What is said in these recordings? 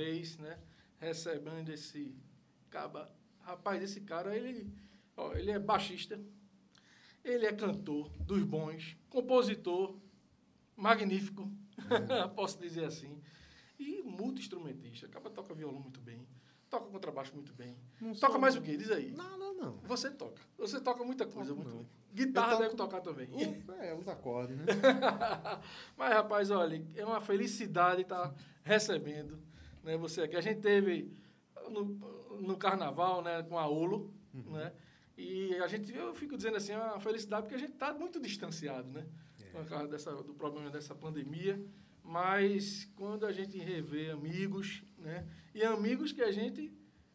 vez, né? Recebendo esse caba. Rapaz, esse cara, ele, ó, ele é baixista, ele é cantor dos bons, compositor, magnífico, posso dizer assim, e multi-instrumentista. Acaba toca violão muito bem, toca contrabaixo muito bem. Não toca sou- mais o quê? Diz aí. Nada, não. Você toca. Você toca muita coisa, Toco muito não. bem. Guitarra toco- deve tocar também. Uh, é, os acordes, né? Mas, rapaz, olha, é uma felicidade estar recebendo né, você aqui. A gente teve no, no carnaval né, com a Olo, né? E a gente, eu fico dizendo assim, é uma felicidade porque a gente está muito distanciado, né? Por causa dessa, do problema dessa pandemia. Mas quando a gente revê amigos, né? E amigos que a gente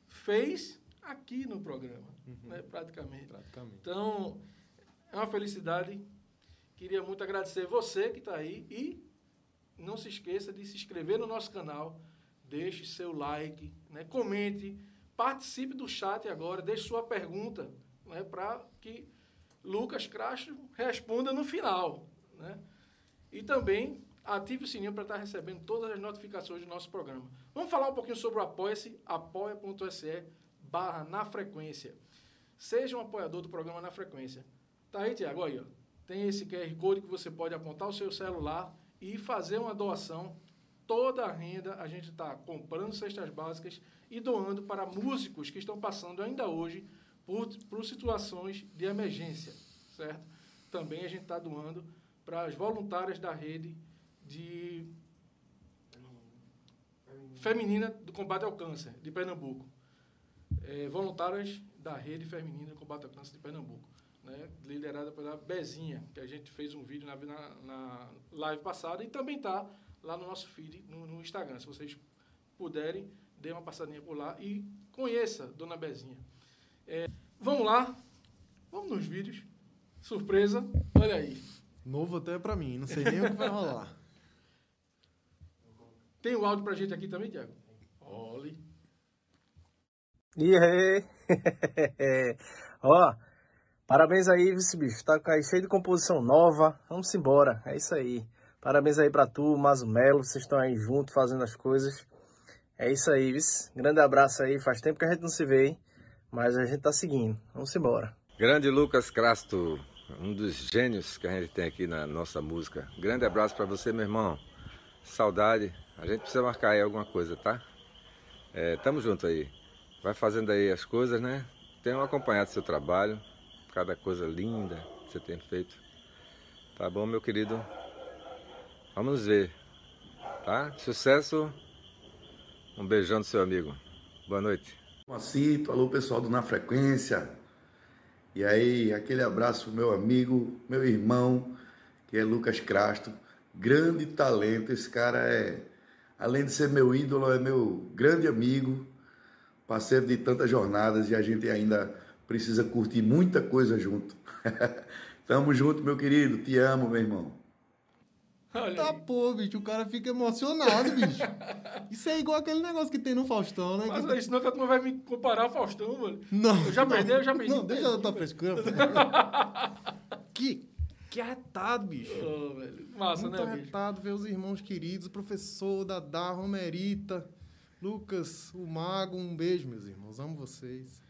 fez aqui no programa, né? Praticamente. Praticamente. Então, é uma felicidade. Queria muito agradecer você que está aí e não se esqueça de se inscrever no nosso canal, deixe seu like, né? comente, participe do chat agora, deixe sua pergunta né? para que Lucas Castro responda no final. Né? E também ative o sininho para estar recebendo todas as notificações do nosso programa. Vamos falar um pouquinho sobre o Apoia-se, apoia.se barra na frequência. Seja um apoiador do programa na frequência. Tá aí, Tiago, aí, ó. Tem esse QR Code que você pode apontar o seu celular e fazer uma doação. Toda a renda a gente está comprando cestas básicas e doando para músicos que estão passando ainda hoje por, por situações de emergência, certo? Também a gente está doando para as voluntárias da rede de feminina do combate ao câncer de Pernambuco é, voluntárias da Rede Feminina de Combate ao Câncer de Pernambuco, né, liderada pela Bezinha, que a gente fez um vídeo na, na, na live passada e também está lá no nosso feed no, no Instagram. Se vocês puderem, dê uma passadinha por lá e conheça Dona Bezinha. É, vamos lá, vamos nos vídeos. Surpresa, olha aí. Novo até pra mim, não sei nem o que vai rolar. Tem o áudio pra gente aqui também, Tiago? Olhe. E aí? Ó, parabéns aí, vice bicho. Tá aí cheio de composição nova. Vamos embora. É isso aí. Parabéns aí pra tu, Mazo Melo. Vocês estão aí junto fazendo as coisas. É isso aí, vice. Grande abraço aí. Faz tempo que a gente não se vê, hein? Mas a gente tá seguindo. Vamos embora. Grande Lucas Crasto, um dos gênios que a gente tem aqui na nossa música. Grande abraço para você, meu irmão. Saudade. A gente precisa marcar aí alguma coisa, tá? É, tamo junto aí. Vai fazendo aí as coisas, né? Tenho acompanhado seu trabalho. Cada coisa linda que você tem feito. Tá bom, meu querido? Vamos ver. Tá? Sucesso. Um beijão do seu amigo. Boa noite. Macito, alô pessoal do Na Frequência. E aí, aquele abraço pro meu amigo, meu irmão, que é Lucas Crasto. Grande talento, esse cara é, além de ser meu ídolo, é meu grande amigo, parceiro de tantas jornadas e a gente ainda precisa curtir muita coisa junto. Tamo junto, meu querido, te amo, meu irmão. Olha Tá, aí. pô, bicho, o cara fica emocionado, bicho. Isso é igual aquele negócio que tem no Faustão, né? Mas que- aí, senão que a turma vai me comparar ao Faustão, mano. Não. Eu já não, perdi, eu já perdi. Não, deixa eu tua frescura. que, que arretado, bicho. Ô, velho. Massa, Muito né, bicho? arretado ver os irmãos queridos, o professor, Dadá, Romerita, Lucas, o Mago. Um beijo, meus irmãos. Amo vocês.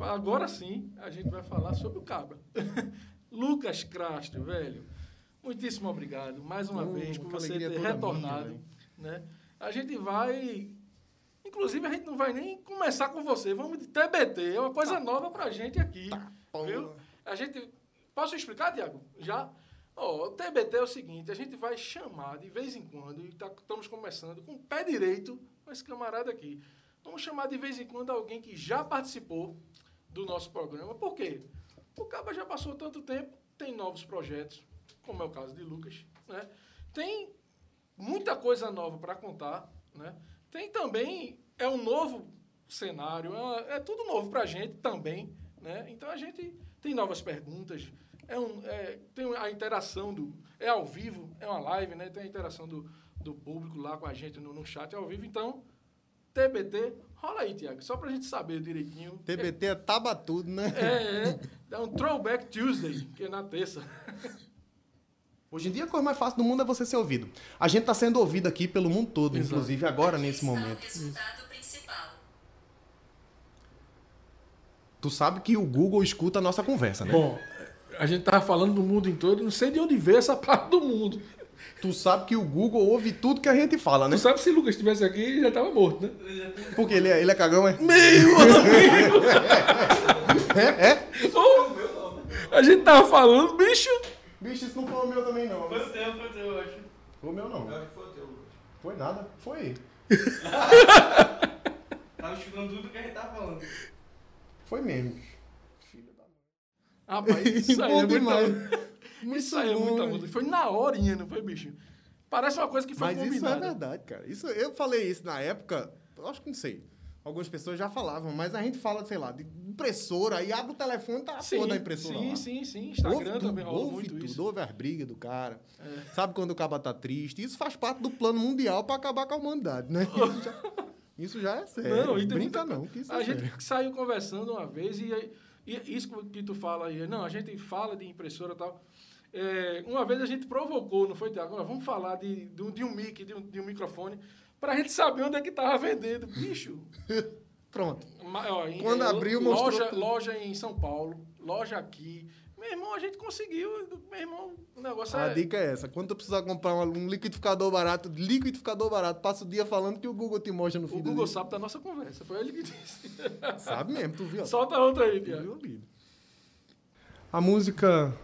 Agora sim, a gente vai falar sobre o Cabra. Lucas Crasto, velho. Muitíssimo obrigado mais uma Oh, vez por você ter retornado. minha, né? A gente vai. Inclusive, a gente não vai nem começar com você. Vamos de TBT. É uma coisa nova pra gente aqui. viu? porra. A gente. Posso explicar, Tiago? Já? Ó, o TBT é o seguinte: a gente vai chamar de vez em quando, e tá- estamos começando com o pé direito com esse camarada aqui. Vamos chamar de vez em quando alguém que já participou do nosso programa. Por quê? O Caba já passou tanto tempo, tem novos projetos, como é o caso de Lucas, né? Tem muita coisa nova para contar, né? Tem também é um novo cenário, é, é tudo novo para a gente também, né? Então a gente tem novas perguntas, é um, é, tem a interação do é ao vivo, é uma live, né? Tem a interação do, do público lá com a gente no, no chat ao vivo, então TBT, rola aí, Tiago, só para a gente saber direitinho. TBT é taba tudo, né? É, é, é um Throwback Tuesday, que é na terça. Hoje em dia a coisa mais fácil do mundo é você ser ouvido. A gente tá sendo ouvido aqui pelo mundo todo, Exato. inclusive agora, nesse Esse é o momento. resultado principal. Tu sabe que o Google escuta a nossa conversa, né? Bom, a gente tava falando do mundo em todo, não sei de onde veio essa parte do mundo. Tu sabe que o Google ouve tudo que a gente fala, né? Tu sabe se o Lucas estivesse aqui, ele já tava morto, né? Porque ele é, ele é cagão, é? Meu amigo! É? É? A gente tava falando, bicho. Bicho, isso não foi o meu também, não. Foi o teu, foi o teu, eu acho. Foi o meu, não. Eu acho que foi o teu, Lucas. Foi nada. Foi. Tava escutando tudo que a gente tava falando. Foi mesmo. Rapaz, isso aí é muita demais. muita- Isso aí é muita bom. muda. Foi na horinha, não foi, bicho? Parece uma coisa que foi Mas isso é combinada. verdade, cara. Isso, eu falei isso na época, eu acho que não sei. Algumas pessoas já falavam, mas a gente fala, sei lá, de impressora, aí abre o telefone e tá a sim, porra da impressora sim, lá. sim, sim. Instagram ouve tudo, também rola ouve muito tudo, isso. É. ouve as brigas do cara. Sabe quando o cara tá triste? Isso faz parte do plano mundial pra acabar com a humanidade, né? Isso já, isso já é sério. Não, Brinca muita- não, que isso A é gente sério. saiu conversando uma vez e, aí- e isso que tu fala aí, não, a gente fala de impressora e tal. É, uma vez a gente provocou, não foi, Tiago? Vamos falar de, de, um, de um mic, de um, de um microfone, pra gente saber onde é que tava vendendo. Bicho, Pronto. ma- ó, Quando é, abriu, mostrou loja, tudo. loja em São Paulo, loja aqui. Meu irmão, a gente conseguiu. Meu irmão, o negócio A é. dica é essa. Quando tu precisar comprar um, liquidificador barato, liquidificador barato, passa o dia falando que o Google te mostra no O fim do Google dia. sabe da nossa conversa. Foi ele que disse. Sabe mesmo, tu viu? Solta outra aí, Tiago. a. A música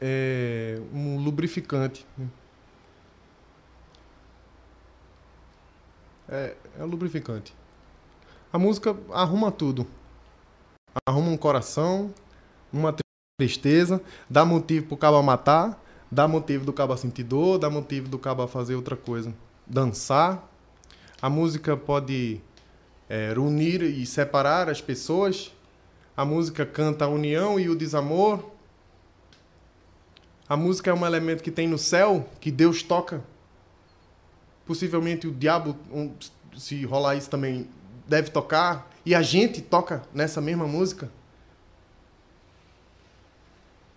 é um lubrificante. né? É, é um lubrificante. A música arruma tudo. Arruma um coração, uma tristeza, dá motivo pro cabo matar, dá motivo do cabo sentir dor, dá motivo do cabo fazer outra coisa. Dançar. A música pode é, unir e separar as pessoas. A música canta a união e o desamor. A música é um elemento que tem no céu, que Deus toca. Possivelmente o diabo, se rolar isso também, deve tocar. E a gente toca nessa mesma música.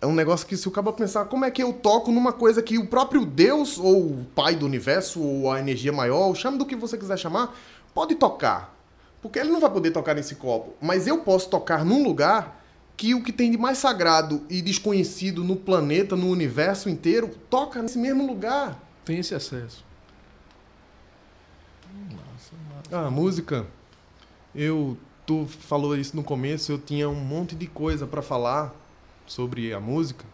É um negócio que se o cabo pensar, como é que eu toco numa coisa que o próprio Deus, ou o Pai do Universo, ou a energia maior, chame do que você quiser chamar, pode tocar. Porque ele não vai poder tocar nesse copo. Mas eu posso tocar num lugar que o que tem de mais sagrado e desconhecido no planeta, no universo inteiro, toca nesse mesmo lugar. Tem esse acesso. Ah, música. Eu, tu falou isso no começo, eu tinha um monte de coisa pra falar sobre a música.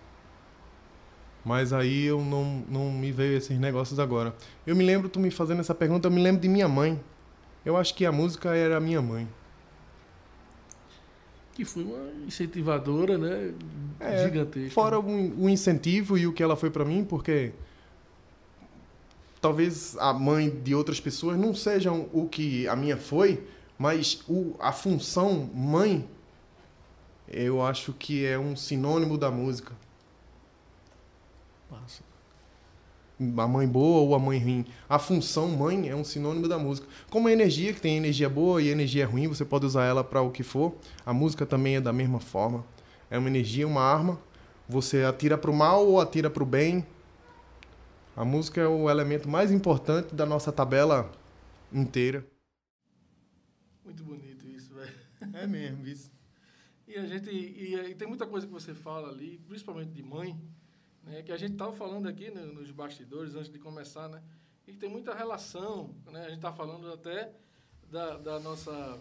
Mas aí eu não, não me veio esses negócios agora. Eu me lembro, tu me fazendo essa pergunta, eu me lembro de minha mãe. Eu acho que a música era a minha mãe. Que foi uma incentivadora, né? É, gigantesca. Fora o, o incentivo e o que ela foi pra mim, porque talvez a mãe de outras pessoas não sejam o que a minha foi, mas o, a função mãe, eu acho que é um sinônimo da música. Massa. A mãe boa ou a mãe ruim. A função mãe é um sinônimo da música. Como a energia, que tem energia boa e energia ruim, você pode usar ela para o que for. A música também é da mesma forma. É uma energia, uma arma. Você atira para o mal ou atira para o bem. A música é o elemento mais importante da nossa tabela inteira. Muito bonito isso, velho. É mesmo, isso. E a gente. E, e tem muita coisa que você fala ali, principalmente de mãe, né? Que a gente estava falando aqui no- nos bastidores antes de começar, né? E tem muita relação, né? A gente está falando até da, da nossa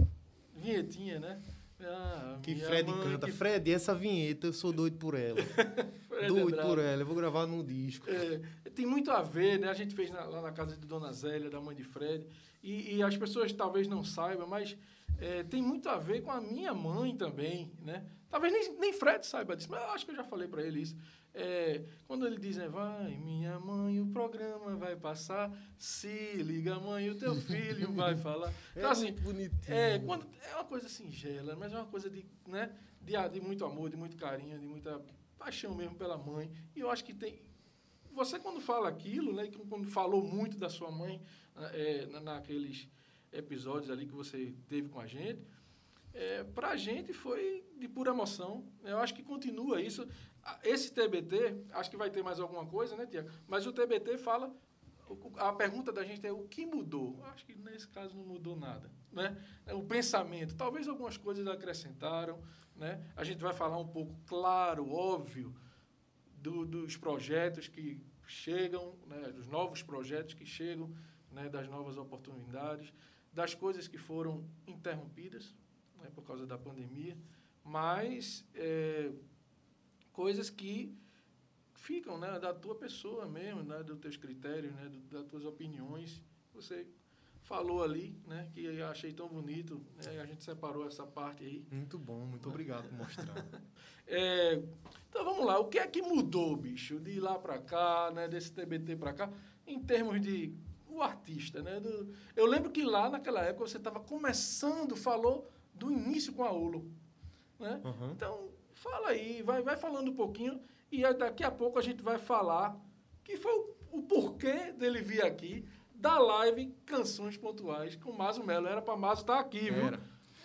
vinhetinha, né? Ah, Que Fred mãe canta. que Fred, essa vinheta, eu sou doido por ela. Fred doido Andrade. por ela. Eu vou gravar num disco. É, tem muito a ver, né? A gente fez na- lá na casa de Dona Zélia, da mãe de Fred, e, e as pessoas talvez não saibam, mas é, tem muito a ver com a minha mãe também, né? Talvez nem, nem Fred saiba disso, mas eu acho que eu já falei para ele isso. É, quando ele diz, né, vai, minha mãe, o programa vai passar, se liga, mãe, o teu filho vai falar. Então, é assim, bonitinho. é, quando, é uma coisa singela, mas é uma coisa de, né, de, de muito amor, de muito carinho, de muita paixão mesmo pela mãe. E eu acho que tem. Você, quando fala aquilo, né, quando falou muito da sua mãe é, na- naqueles episódios ali que você teve com a gente, é, para a gente foi de pura emoção. Eu acho que continua isso. Esse TBT, acho que vai ter mais alguma coisa, né, Tiago? Mas o TBT fala. A pergunta da gente é o que mudou? Acho que nesse caso não mudou nada, né? O pensamento, talvez algumas coisas acrescentaram, né? A gente vai falar um pouco, claro, óbvio, do- dos projetos que chegam, né? Dos novos projetos que chegam, né? Das novas oportunidades, das coisas que foram interrompidas, né? Por causa da pandemia, mas é, coisas que ficam, né, da tua pessoa mesmo, né, dos teus critérios, né, do, das tuas opiniões. Você falou ali, né, que eu achei tão bonito, né, a gente separou essa parte aí. Muito bom, muito obrigado por mostrar. É, então vamos lá, o que é que mudou, bicho, de lá para cá, né, desse TBT para cá, em termos de o artista, né? do- eu lembro que lá naquela época você estava começando, falou do início com a Olo, né? Uhum. Então fala aí, vai, vai falando um pouquinho e daqui a pouco a gente vai falar que foi o, o porquê dele vir aqui da live Canções Pontuais com o Mazo Melo. Era para Mazo estar aqui, viu? Era.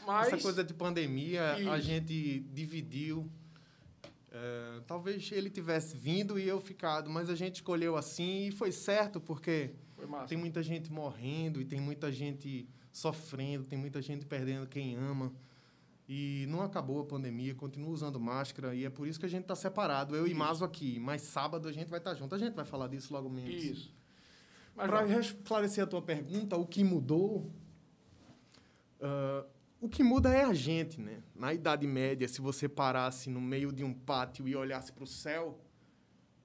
Mas Essa coisa de pandemia, a Isso. gente dividiu. É, talvez ele tivesse vindo e eu ficado, mas a gente escolheu assim e foi certo, porque massa. tem muita gente morrendo e tem muita gente sofrendo, tem muita gente perdendo quem ama. E não acabou a pandemia, continua usando máscara e é por isso que a gente está separado, eu e Isso. Mazo aqui. Mas sábado a gente vai estar junto, a gente vai falar disso logo menos. Isso. Mas Para esclarecer a tua pergunta, o que mudou? ah, o que muda é a gente, né? Na Idade Média, se você parasse no meio de um pátio e olhasse para o céu,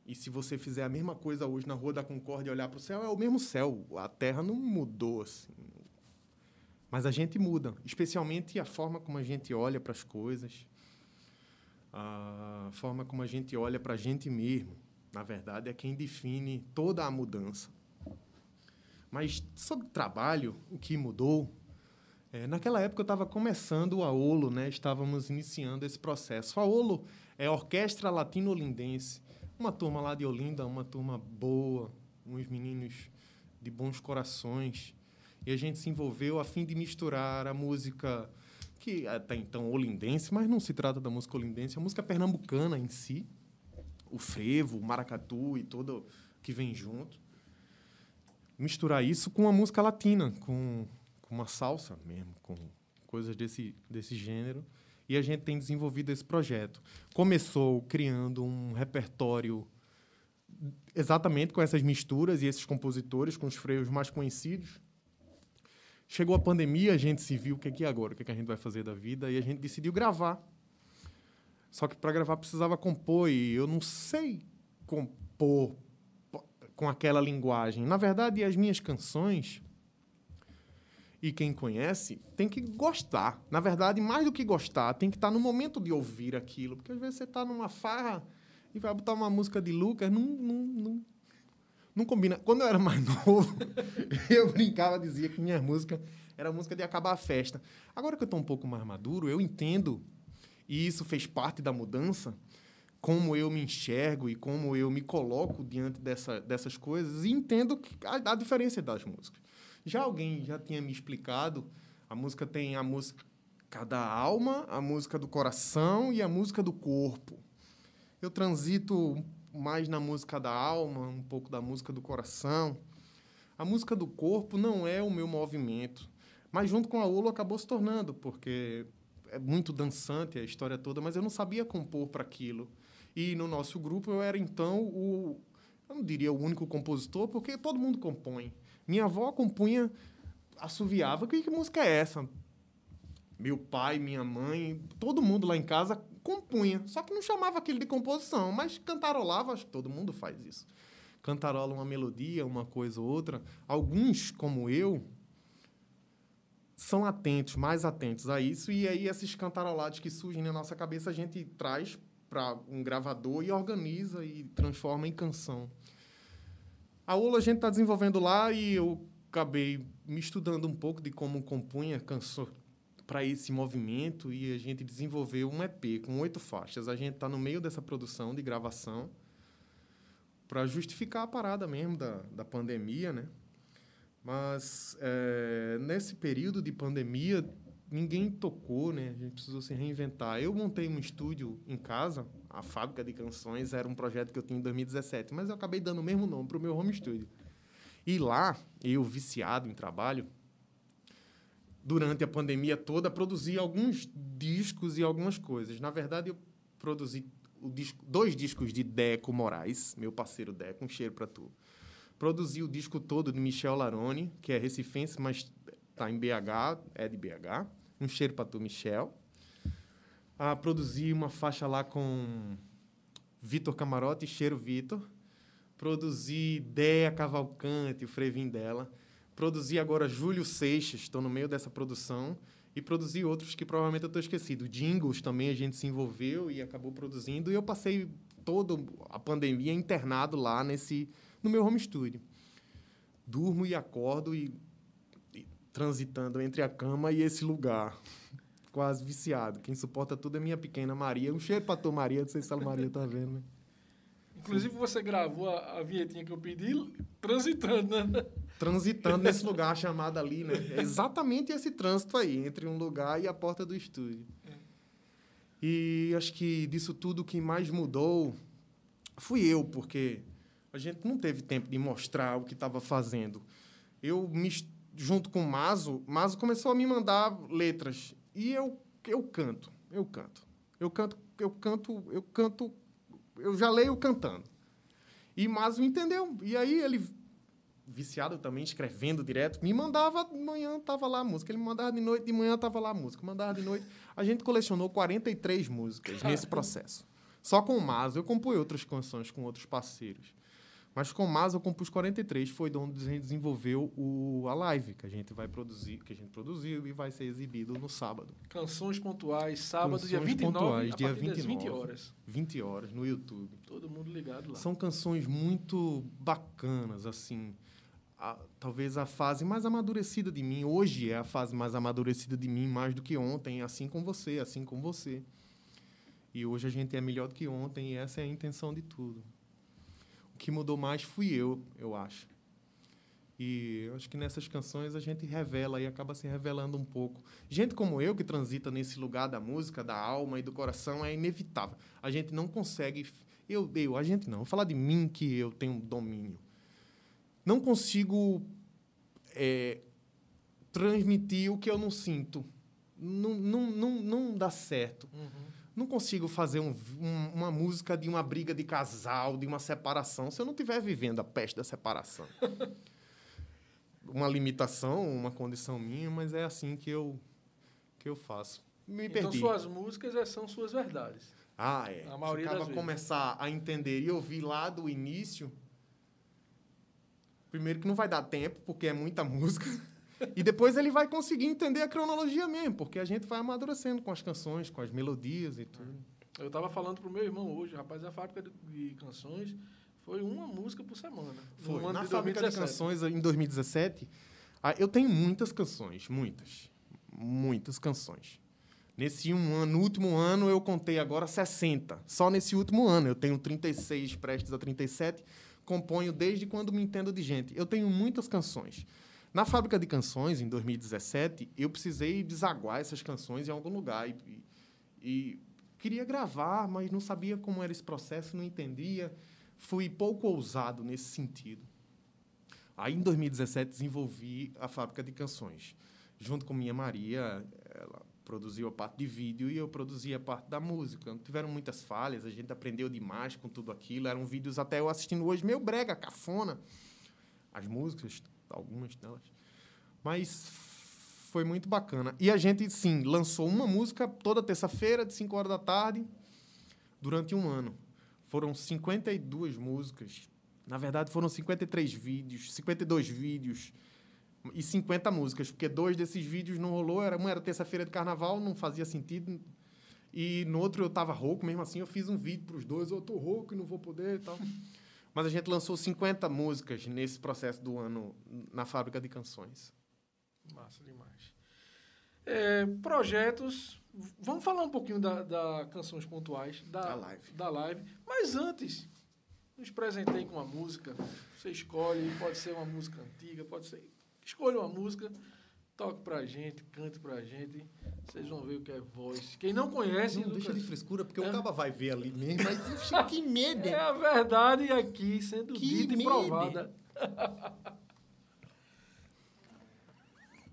e se você fizer a mesma coisa hoje na Rua da Concórdia e olhar para o céu, é o mesmo céu. A Terra não mudou assim. Mas a gente muda, especialmente a forma como a gente olha para as coisas, a forma como a gente olha para a gente mesmo. Na verdade, é quem define toda a mudança. Mas sobre trabalho, o que mudou? É, naquela época eu estava começando a OLO, né? estávamos iniciando esse processo. A OLO é a Orquestra Latino-Olindense, uma turma lá de Olinda, uma turma boa, uns meninos de bons corações. E a gente se envolveu a fim de misturar a música que até então olindense, mas não se trata da música olindense, a música pernambucana em si, o frevo, o maracatu e tudo que vem junto misturar isso com a música latina, com, com uma salsa mesmo, com coisas desse, desse gênero. E a gente tem desenvolvido esse projeto. Começou criando um repertório exatamente com essas misturas e esses compositores, com os freios mais conhecidos. Chegou a pandemia, a gente se viu o que é que é agora, o que, é que a gente vai fazer da vida, e a gente decidiu gravar. Só que para gravar precisava compor, e eu não sei compor com aquela linguagem. Na verdade, as minhas canções, e quem conhece, tem que gostar. Na verdade, mais do que gostar, tem que estar no momento de ouvir aquilo. Porque às vezes você está numa farra e vai botar uma música de Lucas, não, não, não, não combina. Quando eu era mais novo, eu brincava, dizia que minha música era música de acabar a festa. Agora que eu estou um pouco mais maduro, eu entendo, e isso fez parte da mudança, como eu me enxergo e como eu me coloco diante dessa, dessas coisas e entendo a, a diferença das músicas. Já alguém já tinha me explicado, a música tem a música da alma, a música do coração e a música do corpo. Eu transito mais na música da alma, um pouco da música do coração. A música do corpo não é o meu movimento, mas junto com a Ulo acabou se tornando, porque é muito dançante a história toda, mas eu não sabia compor para aquilo. E no nosso grupo eu era então o. Eu não diria o único compositor, porque todo mundo compõe. Minha avó compunha, assoviava. Que, que música é essa? Meu pai, minha mãe, todo mundo lá em casa compunha. Só que não chamava aquilo de composição, mas cantarolava, acho que todo mundo faz isso. Cantarola uma melodia, uma coisa ou outra. Alguns, como eu, são atentos, mais atentos a isso. E aí, esses cantarolados que surgem na nossa cabeça, a gente traz para um gravador e organiza e transforma em canção. A ULA a gente está desenvolvendo lá e eu acabei me estudando um pouco de como compunha canção para esse movimento e a gente desenvolveu um EP com oito faixas. A gente está no meio dessa produção de gravação para justificar a parada mesmo da, da pandemia, né? Mas é, nesse período de pandemia ninguém tocou, né? A gente precisou se reinventar. Eu montei um estúdio em casa, a Fábrica de Canções era um projeto que eu tinha em 2017, mas eu acabei dando o mesmo nome para o meu home studio. E lá, eu viciado em trabalho, durante a pandemia toda, produzi alguns discos e algumas coisas. Na verdade, eu produzi disco, dois discos de Deco Moraes, meu parceiro Deco, um cheiro para tu. Produzi o disco todo de Michel Larone, que é recifense, mas está em BH, é de BH. Um cheiro para tu, Michel. Ah, produzi uma faixa lá com Vitor Camarote, cheiro Vitor. Produzi Dea Cavalcante, o Frevin dela. Produzi agora Júlio Seixas, estou no meio dessa produção. E produzi outros que provavelmente eu estou esquecido. Jingles também a gente se envolveu e acabou produzindo. E eu passei toda a pandemia internado lá nesse no meu home studio. Durmo e acordo e, e transitando entre a cama e esse lugar. Quase viciado. Quem suporta tudo é minha pequena Maria. Um cheiro para tua Maria, não sei se a Maria tá vendo, né? Inclusive, você gravou a, a vinhetinha que eu pedi transitando, né? Transitando nesse lugar chamado ali, né? É exatamente esse trânsito aí, entre um lugar e a porta do estúdio. E acho que disso tudo, o que mais mudou fui eu, porque a gente não teve tempo de mostrar o que estava fazendo. Eu, me, junto com o Mazo, Mazo começou a me mandar letras. E eu, eu canto, eu canto. Eu canto, eu canto, eu canto eu já leio cantando. E Mazo entendeu. E aí ele, viciado também, escrevendo direto, me mandava de manhã, tava lá a música. Ele me mandava de noite, de manhã tava lá a música. Mandava de noite. A gente colecionou 43 músicas nesse processo. Só com o Mazo. Eu compus outras canções com outros parceiros. Mas com o Mas eu compus 43, foi de onde a gente desenvolveu o, a live que a gente vai produzir, que a gente produziu e vai ser exibido no sábado. Canções pontuais, sábado, Canções dia 29, pontuais, dia 29, 20 horas. 20 horas no YouTube. Todo mundo ligado lá. São canções muito bacanas, assim. A, talvez a fase mais amadurecida de mim, hoje é a fase mais amadurecida de mim, mais do que ontem, assim com você, assim com você. E hoje a gente é melhor do que ontem e essa é a intenção de tudo que mudou mais fui eu, eu acho. E eu acho que nessas canções a gente revela e acaba se revelando um pouco. Gente como eu, que transita nesse lugar da música, da alma e do coração, é inevitável. A gente não consegue. Eu, eu, a gente não. Vou falar de mim que eu tenho domínio. Não consigo é, transmitir o que eu não sinto. Não, não, não, não dá certo. Uhum não consigo fazer um, um, uma música de uma briga de casal, de uma separação, se eu não estiver vivendo a peste da separação. uma limitação, uma condição minha, mas é assim que eu, que eu faço. Me então, perdi. suas músicas é, são suas verdades. Ah, é. A maioria Se acaba começar a entender e ouvir lá do início, primeiro que não vai dar tempo, porque é muita música. E depois ele vai conseguir entender a cronologia mesmo, porque a gente vai amadurecendo com as canções, com as melodias e tudo. Eu estava falando pro meu irmão hoje, rapaz, a fábrica de canções foi uma música por semana. Foi. Na de fábrica de canções, em 2017, eu tenho muitas canções, muitas. Muitas canções. Nesse um ano, no último ano, eu contei agora 60. Só nesse último ano. Eu tenho 36, prestes a 37. Componho desde quando me entendo de gente. Eu tenho muitas canções. Na fábrica de canções, em 2017, eu precisei desaguar essas canções em algum lugar. E, e, queria gravar, mas não sabia como era esse processo, não entendia. Fui pouco ousado nesse sentido. Aí, em 2017, desenvolvi a fábrica de canções. Junto com minha Maria, ela produziu a parte de vídeo e eu produzia a parte da música. Tiveram muitas falhas, a gente aprendeu demais com tudo aquilo. Eram vídeos até eu assistindo hoje, meio brega, cafona. As músicas algumas delas. Mas foi muito bacana. E a gente, sim, lançou uma música toda terça-feira, de 5 horas da tarde, durante um ano. Foram 52 músicas. Na verdade, foram 53 vídeos, 52 vídeos e 50 músicas, porque dois desses vídeos não rolou. Era, um era terça-feira de carnaval, não fazia sentido. E no outro eu estava rouco, mesmo assim eu fiz um vídeo para os dois. Eu estou rouco e não vou poder e tal. Mas a gente lançou 50 músicas nesse processo do ano na fábrica de canções. Massa demais. É, projetos. Vamos falar um pouquinho da, da Canções Pontuais, da, da, live. da live. Mas antes, nos presentei com uma música. Você escolhe, pode ser uma música antiga, pode ser. Escolha uma música, toque pra gente, cante pra gente. Vocês vão ver o que é voz. Quem não conhece, Não deixa de frescura, porque É. o caba vai ver ali mesmo. Mas que medo! é a verdade aqui sendo Que dita e medo. provada.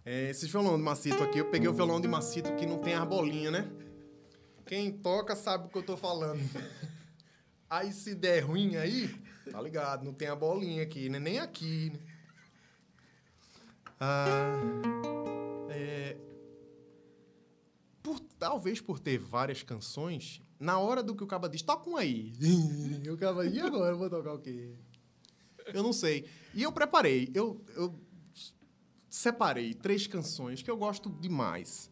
É, esses violão de macito aqui, eu peguei o violão de macito que não tem as bolinhas, né? Quem toca sabe o que eu tô falando. Aí se der ruim aí, tá ligado? Não tem a bolinha aqui, né? Nem aqui, né? Ah, talvez por ter várias canções, na hora do que o caba diz, toca um aí. o caba, e agora? Eu vou tocar o quê? Eu não sei. E eu preparei. Eu, eu separei três canções que eu gosto demais.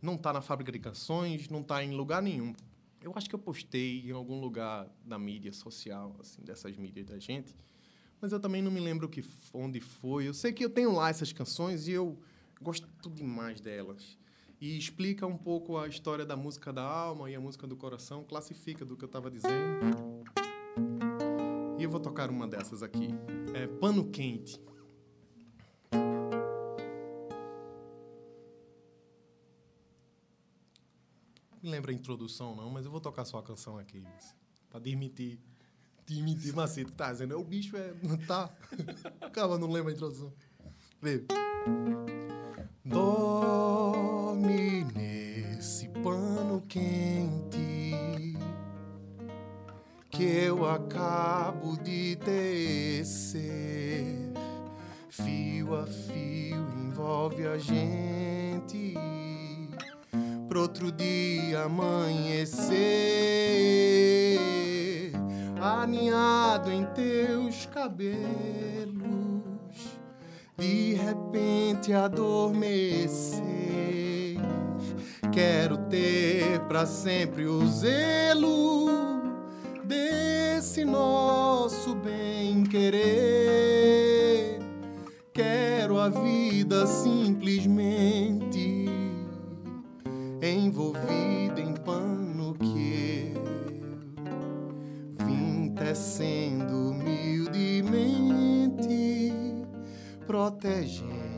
Não tá na fábrica de canções, não tá em lugar nenhum. Eu acho que eu postei em algum lugar da mídia social, assim, dessas mídias da gente. Mas eu também não me lembro que, onde foi. Eu sei que eu tenho lá essas canções e eu gosto demais delas. E explica um pouco a história da música da alma e a música do coração, classifica do que eu estava dizendo. E eu vou tocar uma dessas aqui. É Pano Quente. Não lembra a introdução, não, mas eu vou tocar só a canção aqui. Pra demitir. Demitir Macito. Tá dizendo, o bicho é. Tá. Calma, não lembra a introdução. Vê. Dorme nesse pano quente que eu acabo de tecer. Fio a fio envolve a gente pro outro dia amanhecer, aninhado em teus cabelos, de repente adormecer. Quero ter pra sempre o zelo desse nosso bem querer. Quero a vida simplesmente envolvida em pano que eu vim tecendo humildemente, protegendo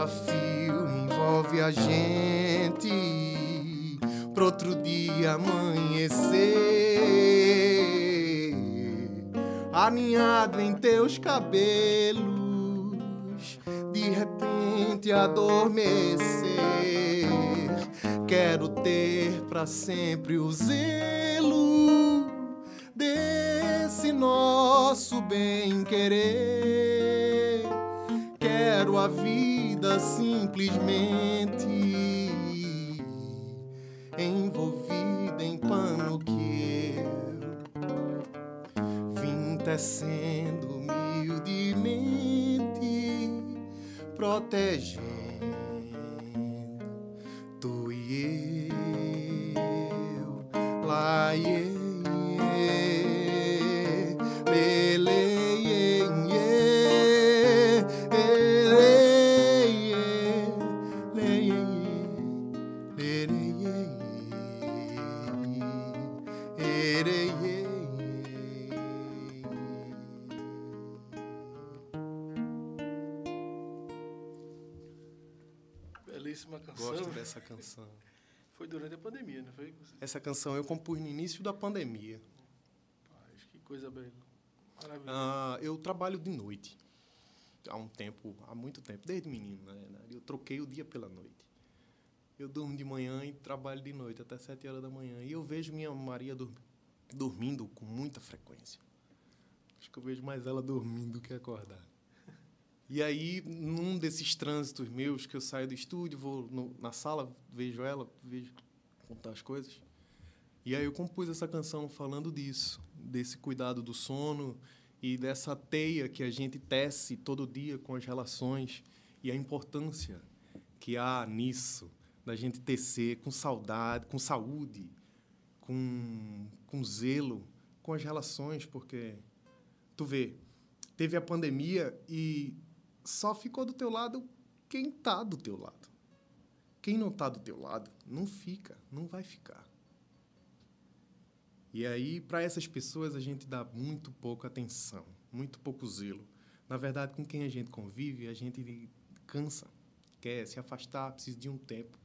A fio envolve a gente pro outro dia amanhecer, aninhado em teus cabelos, de repente adormecer. Quero ter pra sempre o zelo desse nosso bem querer. Quero a vida simplesmente envolvida em pano que eu vim tecendo humildemente, protegendo tu e eu. Lá, ie, ie, durante a pandemia, não foi? Essa canção eu compus no início da pandemia. Rapaz, que coisa bela. Maravilhosa. Ah, eu trabalho de noite. Há um tempo, há muito tempo, desde menino, na verdade. Eu troquei o dia pela noite. Eu durmo de manhã e trabalho de noite, até sete horas da manhã. E eu vejo minha Maria dormindo com muita frequência. Acho que eu vejo mais ela dormindo do que acordar. E aí, num desses trânsitos meus, que eu saio do estúdio, vou no- na sala, vejo ela, vejo contar as coisas. E aí eu compus essa canção falando disso, desse cuidado do sono e dessa teia que a gente tece todo dia com as relações e a importância que há nisso, da gente tecer com saudade, com saúde, com, com zelo, com as relações, porque tu vê, teve a pandemia e só ficou do teu lado quem tá do teu lado. Quem não tá do teu lado, não fica, não vai ficar. E aí, para essas pessoas, a gente dá muito pouca atenção, muito pouco zelo. Na verdade, com quem a gente convive, a gente cansa, quer se afastar, precisa de um tempo.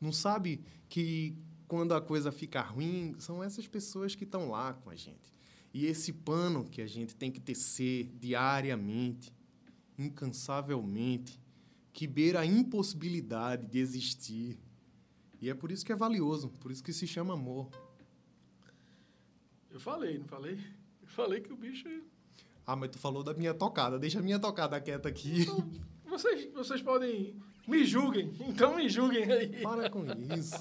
Não sabe que quando a coisa fica ruim, são essas pessoas que estão lá com a gente. E esse pano que a gente tem que tecer diariamente, incansavelmente, que beira a impossibilidade de existir. E é por isso que é valioso, por isso que se chama amor. Eu falei, não falei? Eu falei que o bicho. Ah, mas tu falou da minha tocada. Deixa a minha tocada quieta aqui. Então, vocês, vocês podem. Me julguem. Então me julguem aí. Para com isso.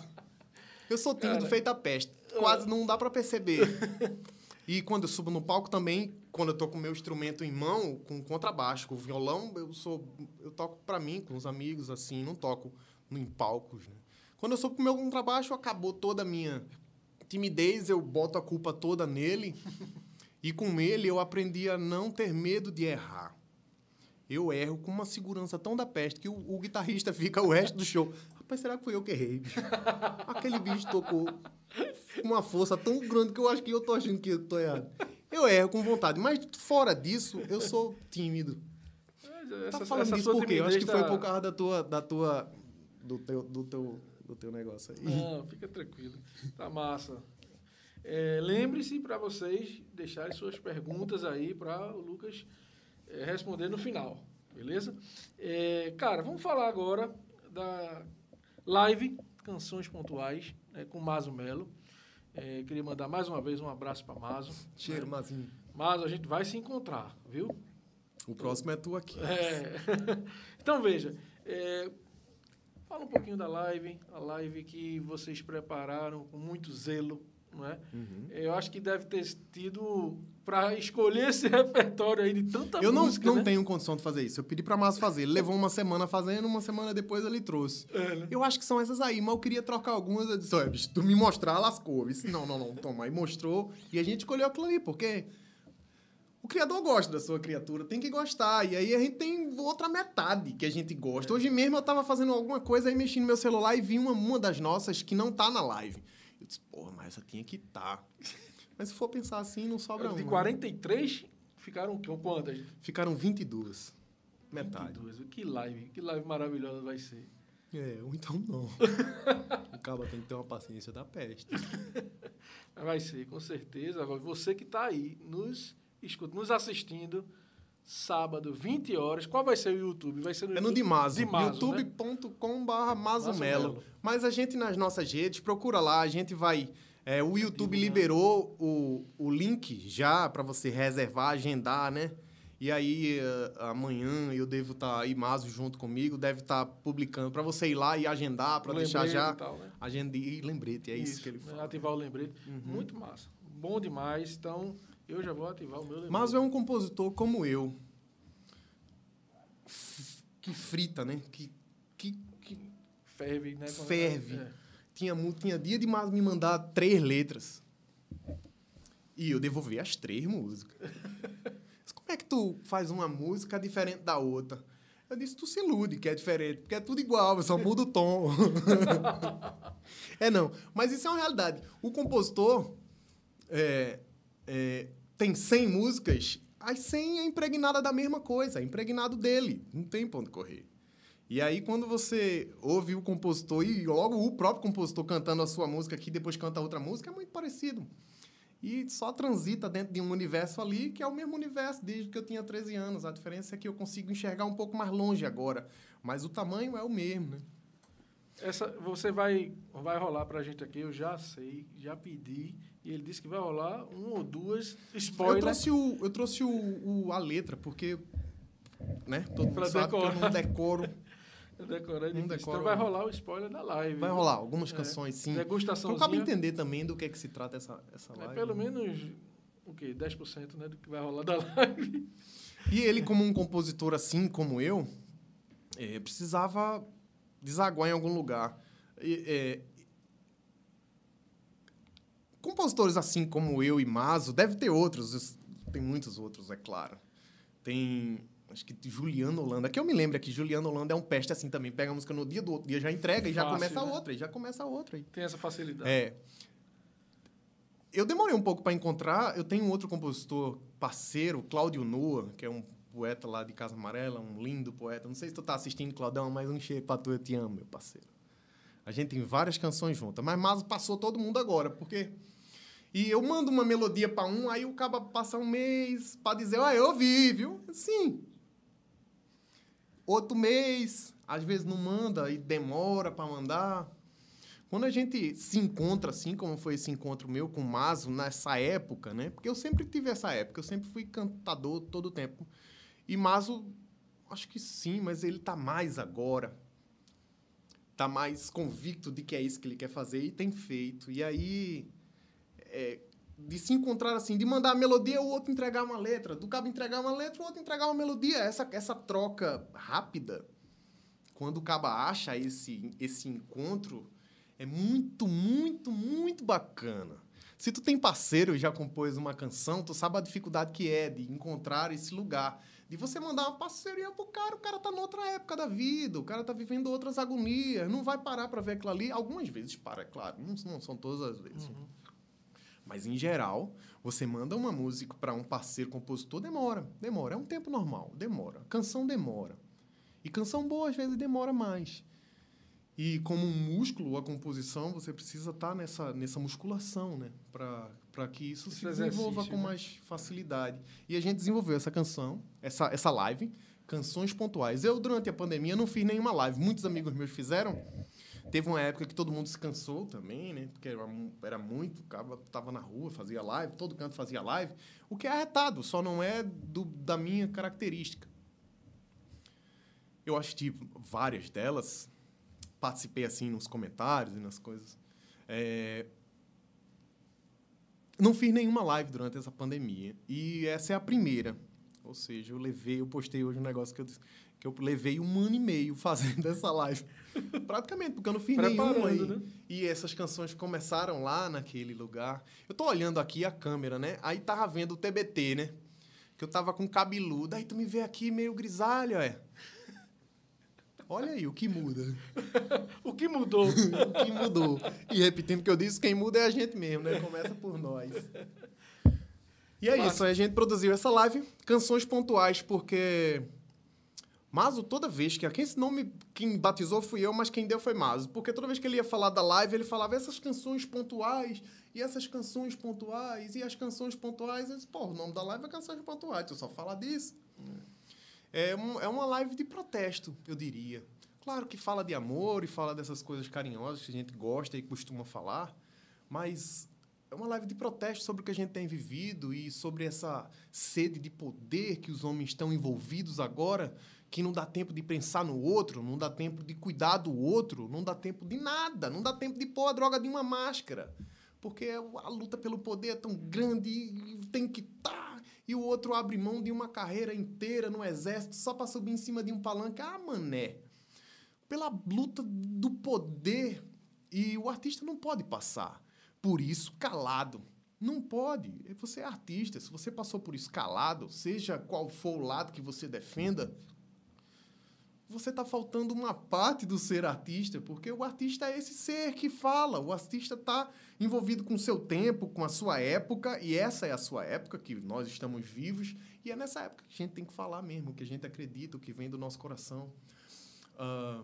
Eu sou tímido Cara, feito a peste. Quase não dá pra perceber. E quando eu subo no palco também, quando eu tô com o meu instrumento em mão, com contrabaixo, com violão, eu sou eu toco pra mim, com os amigos assim, não toco em palcos, né? Quando eu subo com o meu contrabaixo, acabou toda a minha timidez, eu boto a culpa toda nele. E com ele eu aprendi a não ter medo de errar. Eu erro com uma segurança tão da peste que o, o guitarrista fica o resto do show. Rapaz, será que foi eu que errei, bicho? Aquele bicho tocou uma força tão grande que eu acho que eu tô achando que eu tô errado. Eu erro com vontade, mas fora disso, eu sou tímido. Essa, tá falando essa disso por quê? Eu acho que foi tá- por causa da tua, da tua, do teu, do teu, do teu negócio aí. Não, fica tranquilo. Tá massa. É, Lembre-se para vocês deixarem suas perguntas aí para o Lucas é, responder no final, beleza? É, cara, vamos falar agora da live Canções Pontuais né, com Mazo Melo. É, queria mandar mais uma vez um abraço para Mazo. Cheiro, Mazinho. Mazo, a gente vai se encontrar, viu? O próximo é tu aqui. É. então veja, é, fala um pouquinho da live, a live que vocês prepararam com muito zelo, não é? Uhum. Eu acho que deve ter tido para escolher esse repertório aí de tanta Eu não, música, não né? tenho condição de fazer isso. Eu pedi pra Márcio fazer. Ele levou uma semana fazendo, uma semana depois ele trouxe. É, né? Eu acho que são essas aí, mas eu queria trocar algumas. Eu disse, olha, bicho, tu me mostrar, lascou. Eu disse, não, não, não, toma. Aí mostrou e a gente escolheu aquilo ali, porque o criador gosta da sua criatura, tem que gostar. E aí a gente tem outra metade que a gente gosta. Hoje mesmo eu tava fazendo alguma coisa, aí mexi no meu celular e vi uma, uma das nossas que não tá na live. Eu disse, porra, mas essa tinha que tá. Mas se for pensar assim, não sobra De uma. 43, ficaram com quantas? Ficaram 22. Metade. 22. Que live, que live maravilhosa vai ser. É, ou então não. o cara tem que ter uma paciência da peste. Vai ser, com certeza. Você que está aí, nos, escuta, nos assistindo, sábado, 20 horas. Qual vai ser o YouTube? Vai ser no É no YouTube- Dimaso. Dimaso, né? youtube.com.br. Mazomelo. Mas a gente nas nossas redes, procura lá, a gente vai. É, o YouTube liberou o, o link já para você reservar, agendar, né? E aí, eh, amanhã eu devo estar aí, Mazo junto comigo, deve estar publicando para você ir lá e agendar, para deixar já. e tal, né? Agenda e lembrete, é isso, que ele né? fala. Uhum. Ativar o lembrete. Muito massa. Bom demais. Então, eu já vou ativar o meu lembrete. Mazo é um compositor como eu. Que frita, né? Que, que, que Ferve, né? Ferve. É. Tinha, tinha dia de me mandar três letras. E eu devolvi as três músicas. Como é que tu faz uma música diferente da outra? Eu disse, tu se ilude que é diferente, porque é tudo igual, só muda o tom. é não, mas isso é uma realidade. O compositor é, é, tem 100 músicas, as 100 é impregnada da mesma coisa, é impregnado dele, não tem pra onde correr. E aí, quando você ouve o compositor e logo o próprio compositor cantando a sua música aqui, depois canta outra música, é muito parecido. E só transita dentro de um universo ali, que é o mesmo universo desde que eu tinha 13 anos. A diferença é que eu consigo enxergar um pouco mais longe agora. Mas o tamanho é o mesmo, né? Essa, você vai, vai rolar pra gente aqui, eu já sei, já pedi. E ele disse que vai rolar um ou duas spoilers. Eu trouxe, o, eu trouxe o, o- a letra, porque né, todo mundo Pra sabe que eu decorar. não decoro. Decorar é Não difícil. decora Então vai rolar o spoiler da live. Vai rolar algumas É. canções, sim. Degustaçãozinha. Então cabe entender também do que é que se trata essa, essa É live. pelo né? menos, o quê? 10% né, do que vai rolar da live. E ele, como um compositor assim como eu, eh, precisava desaguar em algum lugar. E, eh, compositores assim como eu e Mazo, deve ter outros, tem muitos outros, é claro. Tem, acho que Juliano Holanda, que eu me lembro aqui, Juliano Holanda é um peste assim também, pega a música no dia do outro dia, já entrega e já começa né? outra, e já começa outra. E Tem essa facilidade. é. Eu demorei um pouco para encontrar. Eu tenho um outro compositor parceiro, Cláudio Noa, que é um poeta lá de Casa Amarela, um lindo poeta. Não sei se tu tá assistindo, Claudão, mas um cheiro pra tu, eu te amo, meu parceiro. A gente tem várias canções juntas, mas Maso passou todo mundo agora, porque e eu mando uma melodia para um, aí o cara passa um mês para dizer, ah, eu ouvi, viu? Sim. Outro mês, às vezes não manda e demora para mandar. Quando a gente se encontra, assim como foi esse encontro meu com o Mazo nessa época, né? Porque eu sempre tive essa época, eu sempre fui cantador todo o tempo. E Mazo, acho que sim, mas ele tá mais agora. Tá mais convicto de que é isso que ele quer fazer e tem feito. E aí, é, de se encontrar assim, de mandar a melodia, o outro entregar uma letra. Do cabo entregar uma letra, o outro entregar uma melodia. Essa, essa troca rápida, quando o cabo acha esse, esse encontro, é muito, muito, muito bacana. Se tu tem parceiro e já compôs uma canção, tu sabe a dificuldade que é de encontrar esse lugar. De você mandar uma parceria pro cara, o cara tá noutra época da vida, o cara tá vivendo outras agonias, não vai parar pra ver aquilo ali. Algumas vezes para, é claro, não, não são todas as vezes. Mas, em geral, você manda uma música para um parceiro compositor, demora, demora. É um tempo normal, demora. Canção demora. E canção boa, às vezes, demora mais. E como um músculo, a composição, você precisa estar nessa, nessa musculação, né? Para que isso Esse se desenvolva com né? mais facilidade. E a gente desenvolveu essa canção, essa, essa live, Canções Pontuais. Eu, durante a pandemia, não fiz nenhuma live. Muitos amigos meus fizeram. Teve uma época que todo mundo se cansou também, né? Porque era, era muito, cara tava na rua, fazia live, todo canto fazia live. O que é arretado, só não é do, da minha característica. Eu assisti várias delas, participei assim nos comentários e nas coisas. É, Não fiz nenhuma live durante essa pandemia. E essa é a primeira. Ou seja, eu levei, eu postei hoje um negócio que eu, disse- que eu levei um ano e meio fazendo essa live. Praticamente, porque eu não fiz nenhuma aí. Preparando, né? E essas canções começaram lá naquele lugar. Eu tô olhando aqui a câmera, né? Aí tava vendo o TBT, né? Que eu tava com cabeludo. Aí tu me vê aqui meio grisalho, é. Olha aí o que muda. O que mudou? o que mudou. E repetindo o que eu disse, quem muda é a gente mesmo, né? Começa por nós. E é isso, aí a gente produziu essa live, canções pontuais, porque Mazo, toda vez que. Quem, esse nome, quem batizou fui eu, mas quem deu foi Mazo. Porque toda vez que ele ia falar da live, ele falava essas canções pontuais, e essas canções pontuais, e as canções pontuais. Eu disse, pô, o nome da live é Canções Pontuais, tu só fala disso. É, um- é uma live de protesto, eu diria. Claro que fala de amor e fala dessas coisas carinhosas que a gente gosta e costuma falar, mas é uma live de protesto sobre o que a gente tem vivido e sobre essa sede de poder que os homens estão envolvidos agora, que não dá tempo de pensar no outro, não dá tempo de cuidar do outro, não dá tempo de nada, não dá tempo de pôr a droga de uma máscara. Porque a luta pelo poder é tão grande e tem que estar. E o outro abre mão de uma carreira inteira no exército só para subir em cima de um palanque. Ah, mané. Pela luta do poder. E o artista não pode passar por isso calado. Não pode. Você é artista. Se você passou por isso calado, seja qual for o lado que você defenda, você está faltando uma parte do ser artista, porque o artista é esse ser que fala. O artista está envolvido com o seu tempo, com a sua época, e essa é a sua época, que nós estamos vivos, e é nessa época que a gente tem que falar mesmo, que a gente acredita, o que vem do nosso coração. Ah,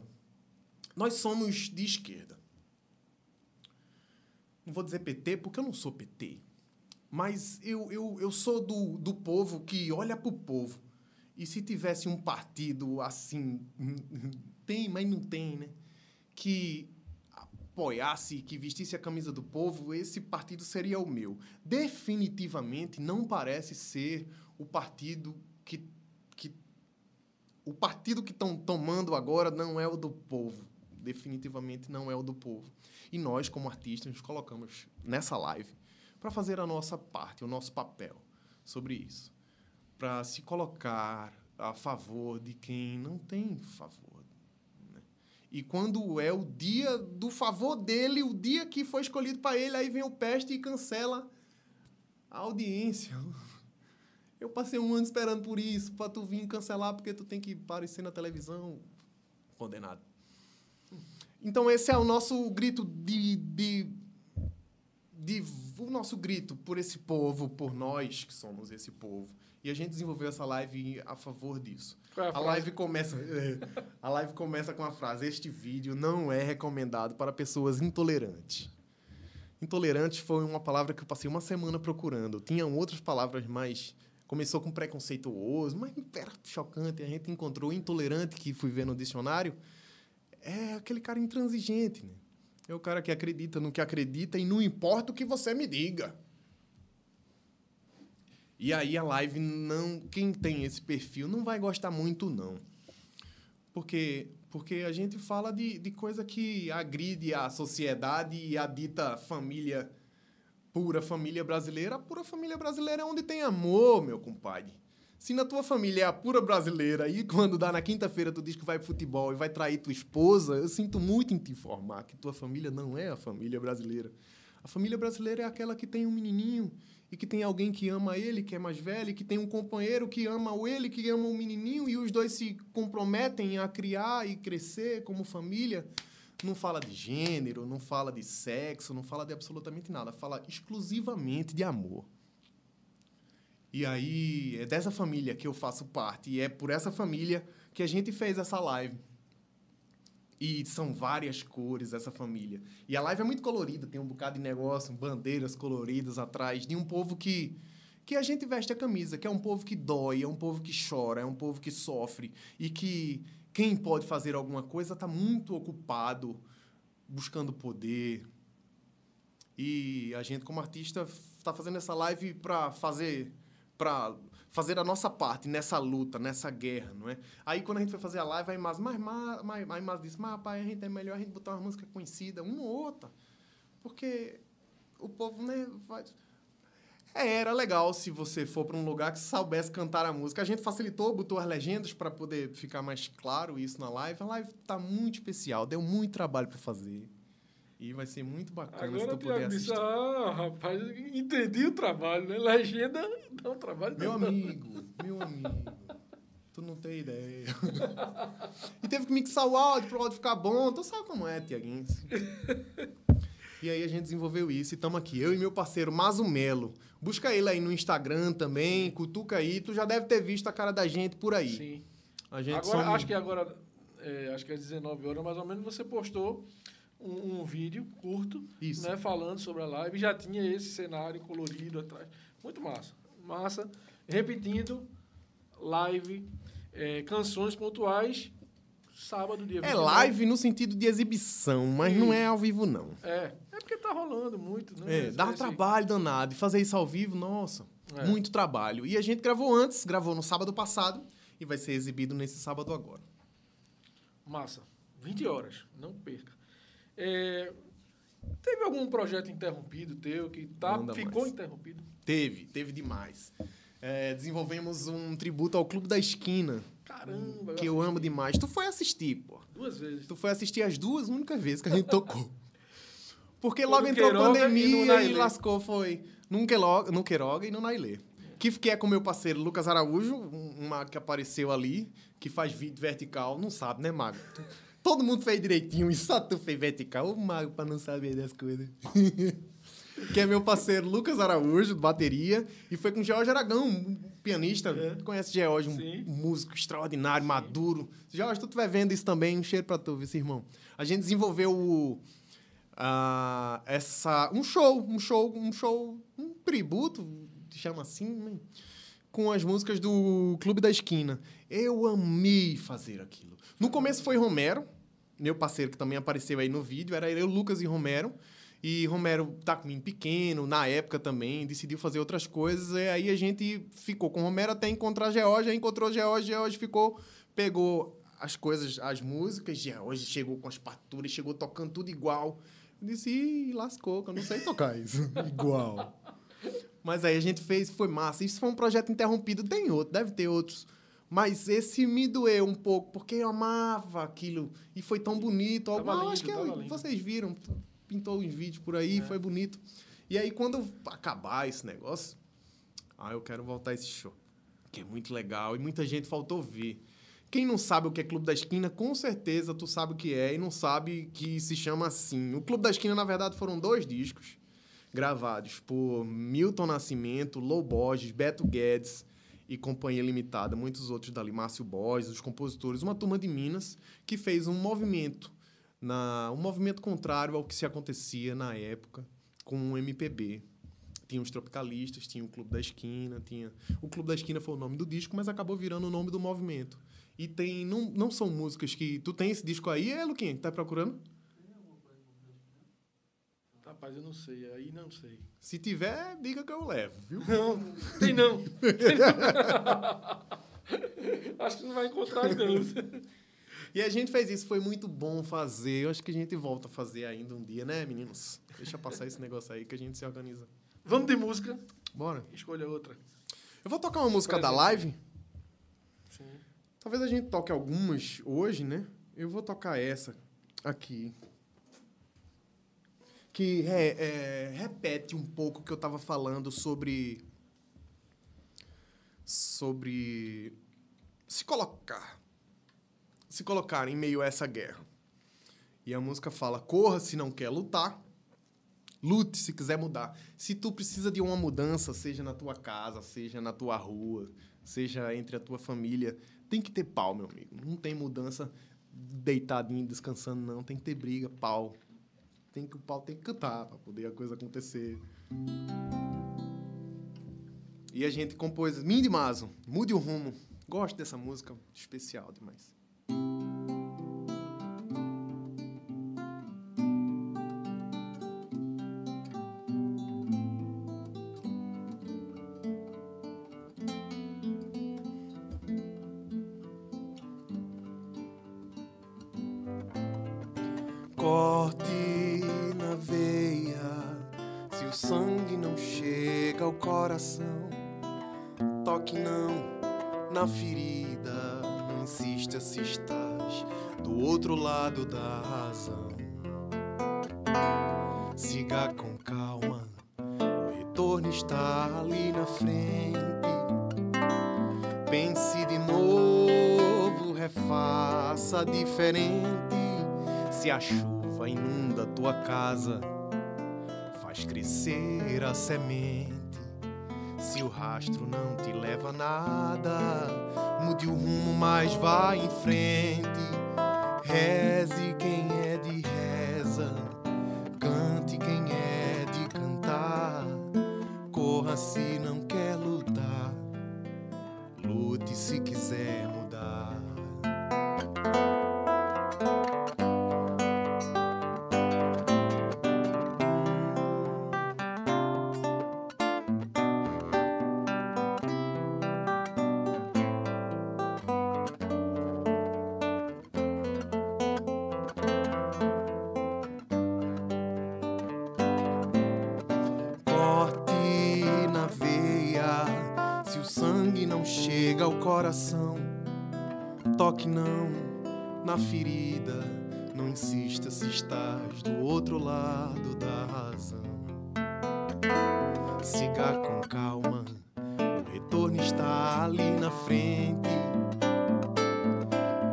nós somos de esquerda. Não vou dizer PT, porque eu não sou PT. Mas eu, eu, eu sou do, do povo que olha para o povo. E se tivesse um partido assim, tem, mas não tem, né? Que apoiasse, que vestisse a camisa do povo, esse partido seria o meu. Definitivamente não parece ser o partido que, que o partido que estão tomando agora não é o do povo. Definitivamente não é o do povo. E nós, como artistas, nos colocamos nessa live para fazer a nossa parte, o nosso papel sobre isso. Para se colocar a favor de quem não tem favor. né? E quando é o dia do favor dele, o dia que foi escolhido para ele, aí vem o peste e cancela a audiência. Eu passei um ano esperando por isso, para tu vir cancelar porque tu tem que aparecer na televisão. Condenado. Então esse é o nosso grito de, de, de o nosso grito por esse povo, por nós que somos esse povo. E a gente desenvolveu essa live a favor disso. Qual é a A live começa, é, a live começa com a frase: "Este vídeo não é recomendado para pessoas intolerantes". Intolerante foi uma palavra que eu passei uma semana procurando. Tinham outras palavras mais começou com preconceituoso, mas era chocante. A gente encontrou intolerante que fui ver no dicionário. É aquele cara intransigente, né? É o cara que acredita no que acredita e não importa o que você me diga. E aí a live não, quem tem esse perfil não vai gostar muito não. Porque porque a gente fala de, de coisa que agride a sociedade e a dita família pura família brasileira. A pura família brasileira é onde tem amor, meu compadre. Se na tua família é a pura brasileira e quando dá na quinta-feira tu diz que vai pro futebol e vai trair tua esposa, eu sinto muito em te informar que tua família não é a família brasileira. A família brasileira é aquela que tem um menininho e que tem alguém que ama ele, que é mais velho, e que tem um companheiro que ama o ele, que ama o menininho e os dois se comprometem a criar e crescer como família. Não fala de gênero, não fala de sexo, não fala de absolutamente nada, fala exclusivamente de amor. E aí, é dessa família que eu faço parte. E é por essa família que a gente fez essa live. E são várias cores essa família. E a live é muito colorida, tem um bocado de negócio, bandeiras coloridas atrás, de um povo que que a gente veste a camisa, que é um povo que dói, é um povo que chora, é um povo que sofre e que quem pode fazer alguma coisa está muito ocupado buscando poder. E a gente como artista está fazendo essa live para fazer para fazer a nossa parte nessa luta, nessa guerra, não é? Aí quando a gente foi fazer a live, aí mais mais mais aí mais disse: "Mas rapaz, a gente é melhor a gente botar uma música conhecida, uma ou outra". Porque o povo, né, vai é, era legal se você for para um lugar que soubesse cantar a música. A gente facilitou, botou as legendas para poder ficar mais claro isso na live. A live tá muito especial, deu muito trabalho para fazer. E vai ser muito bacana se Agora tu o puder assistir. ah, rapaz, entendi o trabalho, né? Legenda dá um trabalho. Meu amigo, meu amigo. Tu não tem ideia. e teve que mixar o áudio pro áudio ficar bom. Tu sabe como é, Tiaguinho. E aí a gente desenvolveu isso e estamos aqui. Eu e meu parceiro Mazumelo. Busca ele aí no Instagram também, cutuca aí. Tu já deve ter visto a cara da gente por aí. Sim. A gente Agora, some- acho que agora, é, acho que às 19 horas mais ou menos, você postou um, um vídeo curto, Isso. né, falando sobre a live. Já tinha esse cenário colorido atrás. Muito massa. Massa. Repetindo, live, é, canções pontuais, sábado, dia É 29. live no sentido de exibição, mas não é ao vivo, não. É, é porque tá rolando muito, né? É, dá um trabalho danado. E fazer isso ao vivo, nossa, É. muito trabalho. E a gente gravou antes, gravou no sábado passado e vai ser exibido nesse sábado agora. Massa. 20 horas, não perca. É, teve algum projeto interrompido teu que tá, Manda ficou mais. interrompido? Teve, teve demais. É, desenvolvemos um tributo ao Clube da Esquina, Caramba, que eu amo demais. Tu foi assistir, pô. duas vezes. Tu foi assistir as duas únicas vezes que a gente tocou. Porque Foi logo entrou a Queiroga e pandemia e, Nailê. lascou, foi no Queiroga, no Queiroga e no Nailê. Que, que é com meu parceiro Lucas Araújo, um, um mago que apareceu ali, que faz vídeo vertical. Não sabe, né, mago? Todo mundo fez direitinho e só tu fez vertical. O mago pra não saber das coisas. que é meu parceiro Lucas Araújo, bateria. E foi com George Aragão, um pianista. É. Tu conhece George, um, Sim. um músico extraordinário, maduro. George, tu estiver vendo isso também, um cheiro pra tu, esse irmão. A gente desenvolveu o, ah, essa, um show, um show, um show, um tributo, chama assim, né? com as músicas do Clube da Esquina. Eu amei fazer aquilo. No começo foi Romero, meu parceiro que também apareceu aí no vídeo, era eu, Lucas e Romero. E Romero tá com menino pequeno, na época também, decidiu fazer outras coisas. E aí a gente ficou com Romero até encontrar George, aí encontrou George, George ficou pegou as coisas, as músicas, e hoje chegou com as partituras, chegou tocando tudo igual. Eu disse, Ih, lascou, que eu não sei tocar isso. igual. Mas aí a gente fez, foi massa. Isso foi um projeto interrompido, tem outro, deve ter outros. Mas esse me doeu um pouco, porque eu amava aquilo. E foi tão bonito. Tava Ah, lindo, acho que tava eu- lindo. vocês viram, pintou uns vídeos por aí, foi bonito. E aí, quando acabar esse negócio, ah, eu quero voltar a esse show. Que é muito legal e muita gente faltou ver. Quem não sabe o que é Clube da Esquina, com certeza tu sabe o que é e não sabe que se chama assim. O Clube da Esquina, na verdade, foram dois discos gravados por Milton Nascimento, Lou Borges, Beto Guedes e Companhia Limitada, muitos outros dali, Márcio Borges, os compositores, uma turma de Minas que fez um movimento, na, um movimento contrário ao que se acontecia na época com o MPB. Tinha os Tropicalistas, tinha o Clube da Esquina, tinha... O Clube da Esquina foi o nome do disco, mas acabou virando o nome do movimento. E tem... Não, não são músicas que... Tu tem esse disco aí, é, Luquinha, que tá procurando? Rapaz, eu não sei. Aí não sei. Se tiver, diga que eu levo, viu? Não, tem não. Acho que não vai encontrar, não. E a gente fez isso, foi muito bom fazer. Eu acho que a gente volta a fazer ainda um dia, né, meninos? Deixa passar esse negócio aí que a gente se organiza. Vamos de música. Bora. Escolha outra. Eu vou tocar uma música da live. Sim. Talvez a gente toque algumas hoje, né? Eu vou tocar essa aqui. Que é, é, repete um pouco o que eu tava falando sobre. Sobre. Se colocar. Se colocar em meio a essa guerra. E a música fala: corra se não quer lutar. Lute se quiser mudar. Se tu precisa de uma mudança, seja na tua casa, seja na tua rua, seja entre a tua família, tem que ter pau, meu amigo. Não tem mudança deitadinho, descansando, não. Tem que ter briga, pau. Tem que, o pau tem que cantar para poder a coisa acontecer. E a gente compôs Mindy Maso, Mude o Rumo. Gosto dessa música, especial demais. Sangue não chega ao coração. Toque não na ferida, não insista se estás do outro lado da razão. Siga com calma, o retorno está ali na frente. Pense de novo, refaça diferente. Se a chuva inunda tua casa, faz crescer a semente. Se o rastro não te leva a nada, mude o rumo, mas vá em frente. Reze quem na ferida, não insista se estás do outro lado da razão. Siga com calma, o retorno está ali na frente.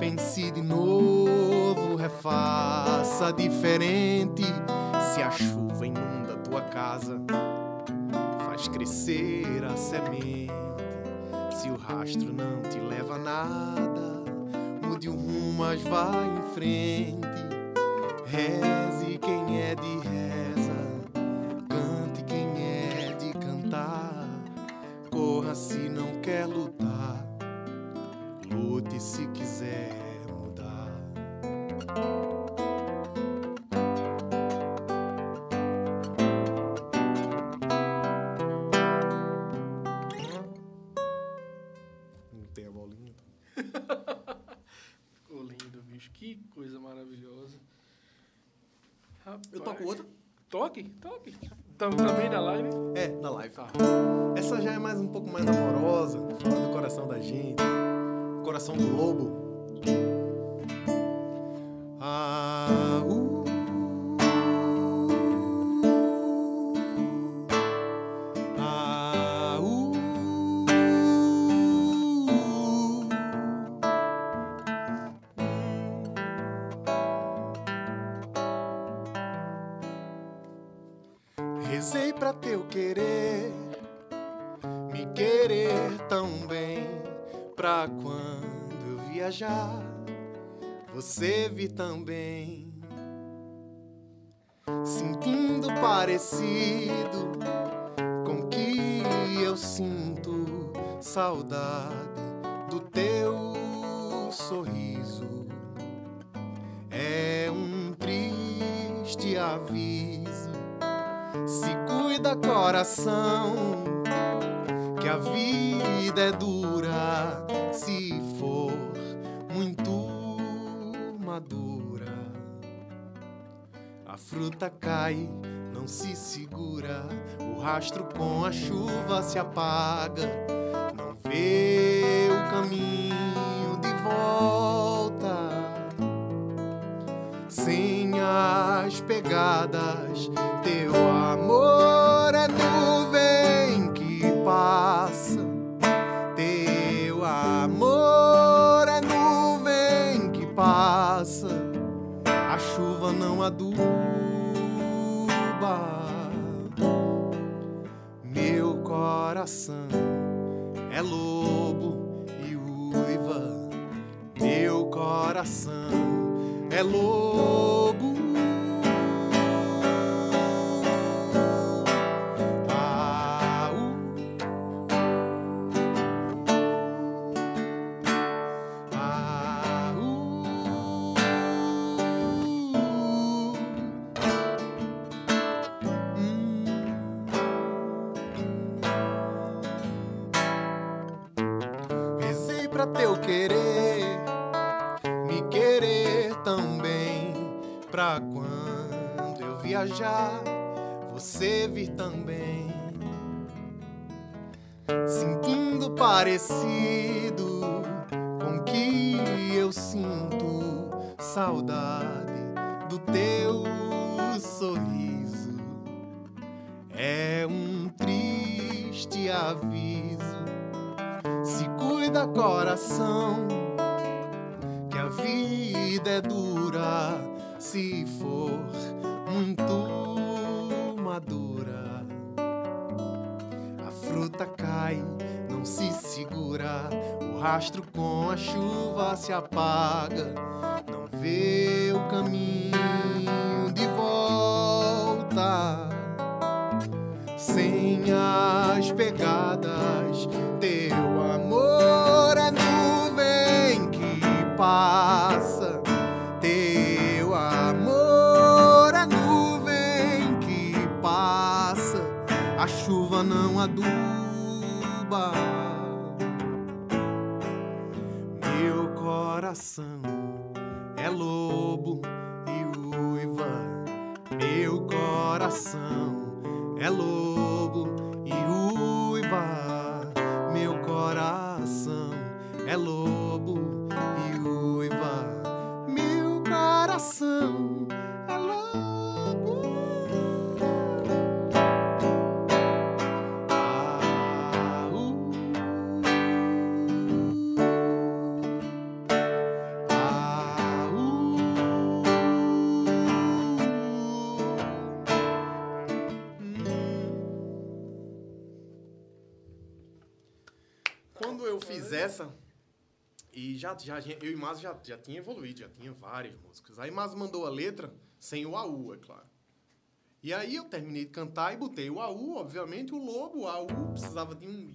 Pense de novo, refaça diferente. Se a chuva inunda tua casa, faz crescer a semente. Se o rastro não te leva a nada, mude o rumo, mas vá em frente. Toque, toque. Tam- Também na live? É, na live. Tá. Essa já é mais um pouco mais amorosa, do coração da gente, coração do lobo. Ah, uh. Você vir também. Sentindo parecido com que eu sinto saudade do teu sorriso. É um triste aviso. Se cuida, coração, que a vida é dura se for muito madura. A fruta cai, não se segura, o rastro com a chuva se apaga, não vê o caminho de volta sem as pegadas. Aduba. Meu coração é lobo e uiva. Meu coração é lobo. O rastro com a chuva se apaga, já, eu e Mas já, já tinha evoluído, já tinha várias músicas. Aí Mas mandou a letra sem o AU, é claro. E aí eu terminei de cantar e botei o AU, obviamente, o lobo, o AU precisava de um,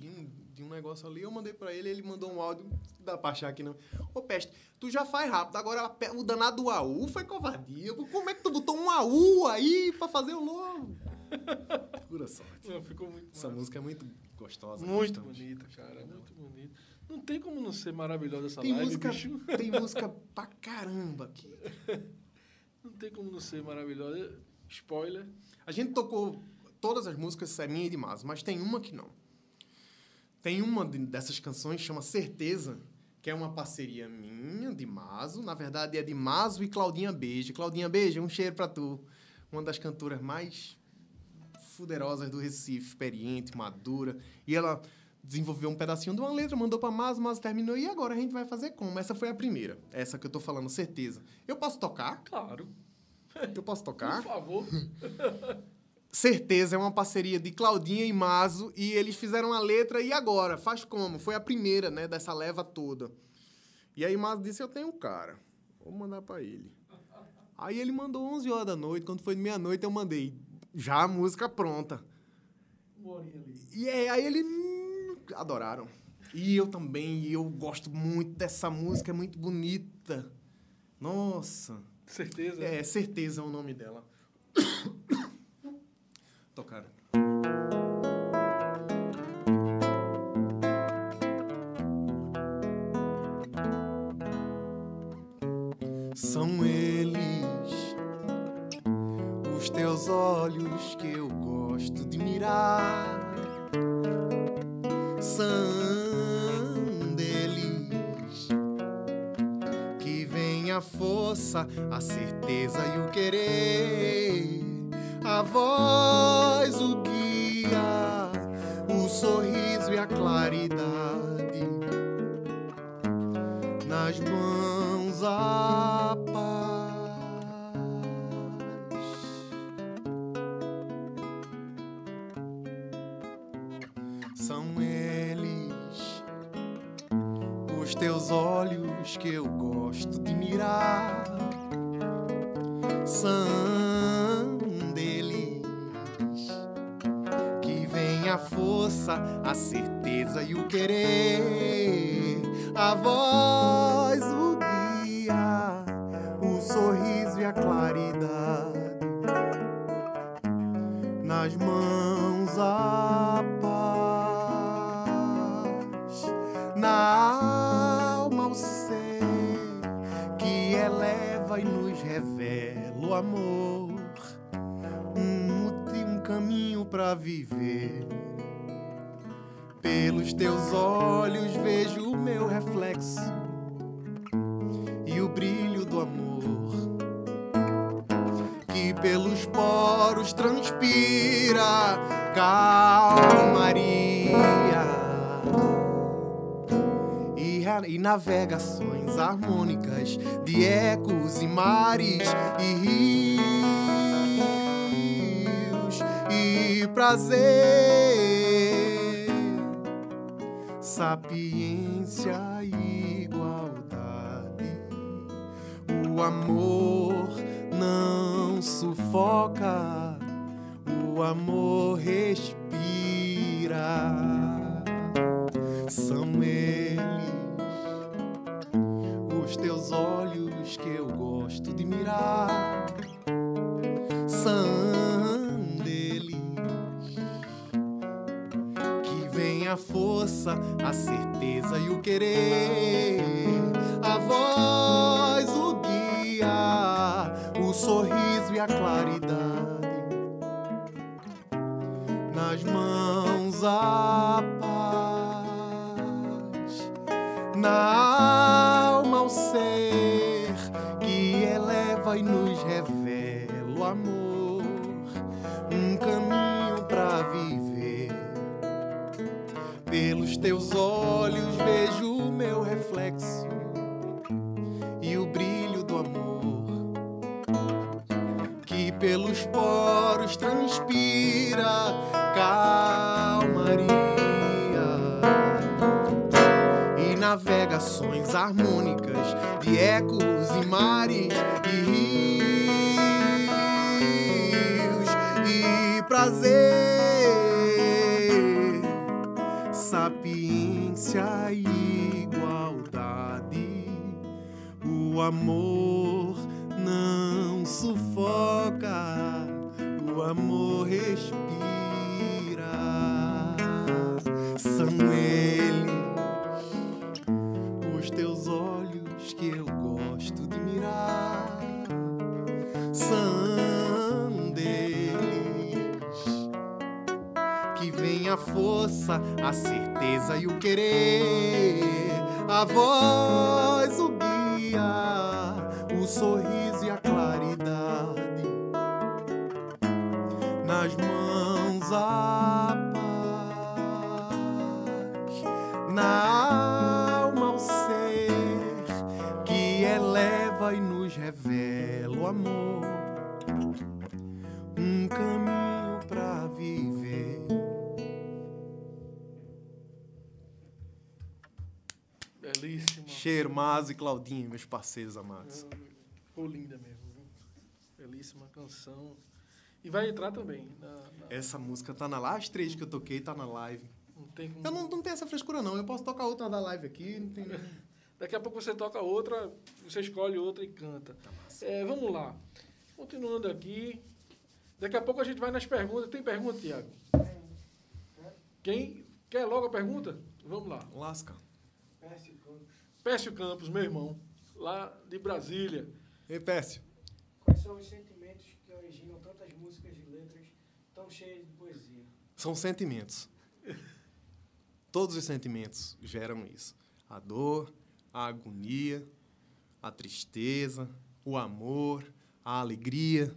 de um, negócio ali. Eu mandei pra ele, ele mandou um áudio, dá pra achar aqui não. Ô Peste, tu já faz rápido, agora o danado do AU foi covardia. Como é que tu botou um AU aí pra fazer o lobo? Pura sorte. Não, ficou muito Essa massa. música é muito gostosa. Muito bonita, cara. Muito bonita. Não tem como não ser maravilhosa essa Tem live, música, bicho. tem música pra caramba aqui. Não tem como não ser maravilhosa. Spoiler. A gente tocou todas as músicas, é minha e de Maso, mas tem uma que não. Tem uma de- dessas canções chama Certeza, que é uma parceria minha, de Maso. Na verdade, é de Maso e Claudinha Beijo. Claudinha Beijo, um cheiro pra tu. Uma das cantoras mais fuderosas do Recife, experiente, madura. E ela desenvolveu um pedacinho de uma letra, mandou pra Maso, Maso terminou. E agora a gente vai fazer como? Essa foi a primeira. Essa que eu tô falando, Certeza. Eu posso tocar? Claro. Eu posso tocar? Por favor. Certeza, é uma parceria de Claudinha e Mazo e eles fizeram a letra e agora? Faz como? Foi a primeira, né, dessa leva toda. E aí Mazo disse, eu tenho um cara, vou mandar pra ele. Aí ele mandou 11 horas da noite, quando foi de meia-noite eu mandei já a música pronta. E é, aí ele hum, adoraram. E eu também, e eu gosto muito dessa música, é muito bonita. Nossa. Certeza. É, certeza é o nome dela. Tocaram. Os olhos que eu gosto de mirar. São deles que vem a força, a certeza e o querer. A voz, o guia, o sorriso e a claridade. Nas mãos a os teus olhos que eu gosto de mirar. São deles que vem a força, a certeza e o querer, a voz, o guia, o sorriso e a claridade nas mãos amor, um, um caminho para viver. Pelos teus olhos vejo o meu reflexo e o brilho do amor que pelos poros transpira calmaria e, navegações harmônicas de ecos e mares e rios e prazer, sapiência e igualdade. O amor não sufoca, o amor respira. Os teus olhos que eu gosto de mirar. São deles que vem a força, a certeza e o querer, a voz, o guia, o sorriso e a claridade. Nas mãos a paz, na e nos revela o amor, um caminho para viver. Pelos teus olhos vejo o meu reflexo e o brilho do amor que pelos poros transpira navegações harmônicas de ecos e mares e rios e prazer, sapiência e igualdade. O amor não sufoca, o amor respira. São eles que vem a força, a certeza e o querer. A voz, o guia, o sorriso e a claridade. Nas mãos a paz, na alma o ser que eleva e nos revela o amor. Um caminho Cheiro, Mazo e Claudinho, meus parceiros amados. Ficou linda mesmo. viu? Belíssima canção. E vai entrar também. Na, na- Essa música tá na live, as três que eu toquei tá na live. não tem como- Eu não, não tenho essa frescura, não. Eu posso tocar outra da live aqui. Não tem... Daqui a pouco você toca outra, você escolhe outra e canta. É, vamos lá. Continuando aqui. Daqui a pouco a gente vai nas perguntas. Tem pergunta, Tiago? Quem quer logo a pergunta? Vamos lá. Lasca. Pécio Campos, meu irmão, lá de Brasília. Ei, Pécio. Quais são os sentimentos que originam tantas músicas e letras tão cheias de poesia? São sentimentos. Todos os sentimentos geram isso. A dor, a agonia, a tristeza, o amor, a alegria.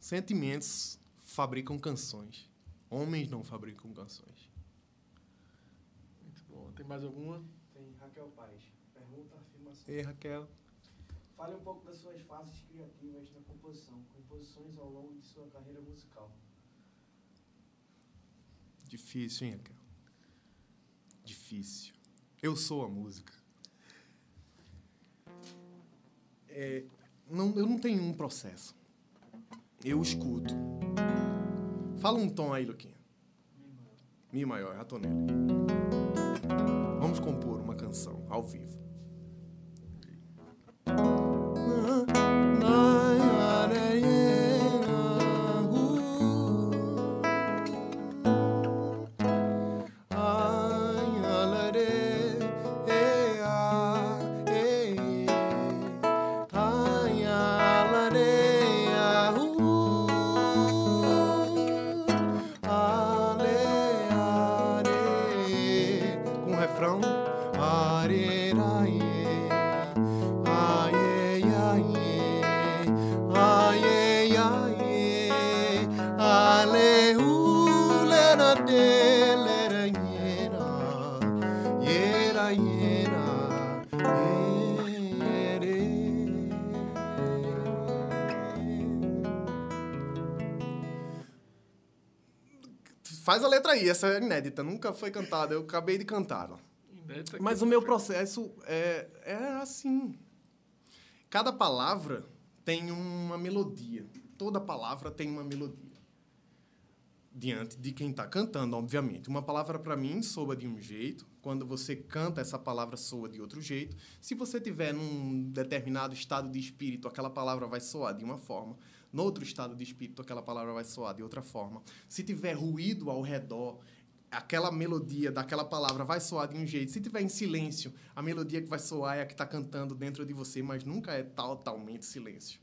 Sentimentos fabricam canções. Homens não fabricam canções. Muito bom. Tem mais alguma? Raquel Paz. Pergunta, afirmação. Ei, Raquel. Fale um pouco das suas fases criativas na composição, composições ao longo de sua carreira musical. Difícil, hein, Raquel? Difícil. Eu sou a música. É, não, eu não tenho um processo. Eu escuto. Fala um tom aí, Luquinha. Mi maior, já tô nele. Compor uma canção ao vivo. Aí, essa é inédita, nunca foi cantada, eu acabei de cantá-la. Inédita. Mas o meu processo é, é assim. Cada palavra tem uma melodia. Toda palavra tem uma melodia. Diante de quem está cantando, obviamente. Uma palavra para mim soa de um jeito. Quando você canta, essa palavra soa de outro jeito. Se você tiver num determinado estado de espírito, aquela palavra vai soar de uma forma. No outro estado de espírito, aquela palavra vai soar de outra forma. Se tiver ruído ao redor, aquela melodia daquela palavra vai soar de um jeito. Se tiver em silêncio, a melodia que vai soar é a que está cantando dentro de você, mas nunca é totalmente silêncio.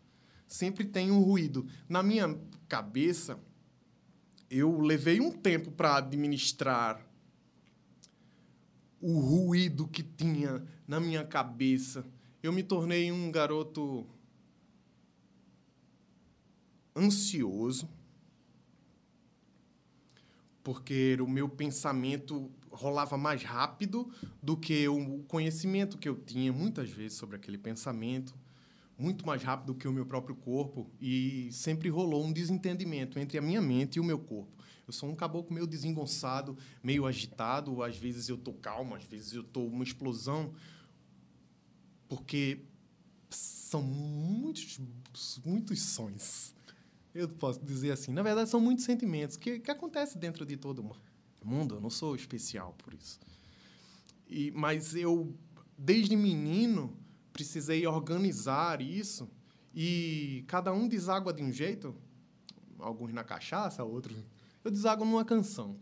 Sempre tem um ruído. Na minha cabeça, eu levei um tempo para administrar o ruído que tinha na minha cabeça. Eu me tornei um garoto ansioso, porque o meu pensamento rolava mais rápido do que o conhecimento que eu tinha muitas vezes sobre aquele pensamento, muito mais rápido do que o meu próprio corpo e sempre rolou um desentendimento entre a minha mente e o meu corpo. Eu sou um caboclo meio desengonçado, meio agitado, às vezes eu tô calmo, às vezes eu tô uma explosão, porque são muitos muitos sonhos. Eu posso dizer assim. Na verdade, são muitos sentimentos que, que acontecem dentro de todo mundo. Eu não sou especial por isso. E, mas eu, desde menino, precisei organizar isso. E cada um deságua de um jeito. alguns na cachaça, outros. Eu desago numa canção.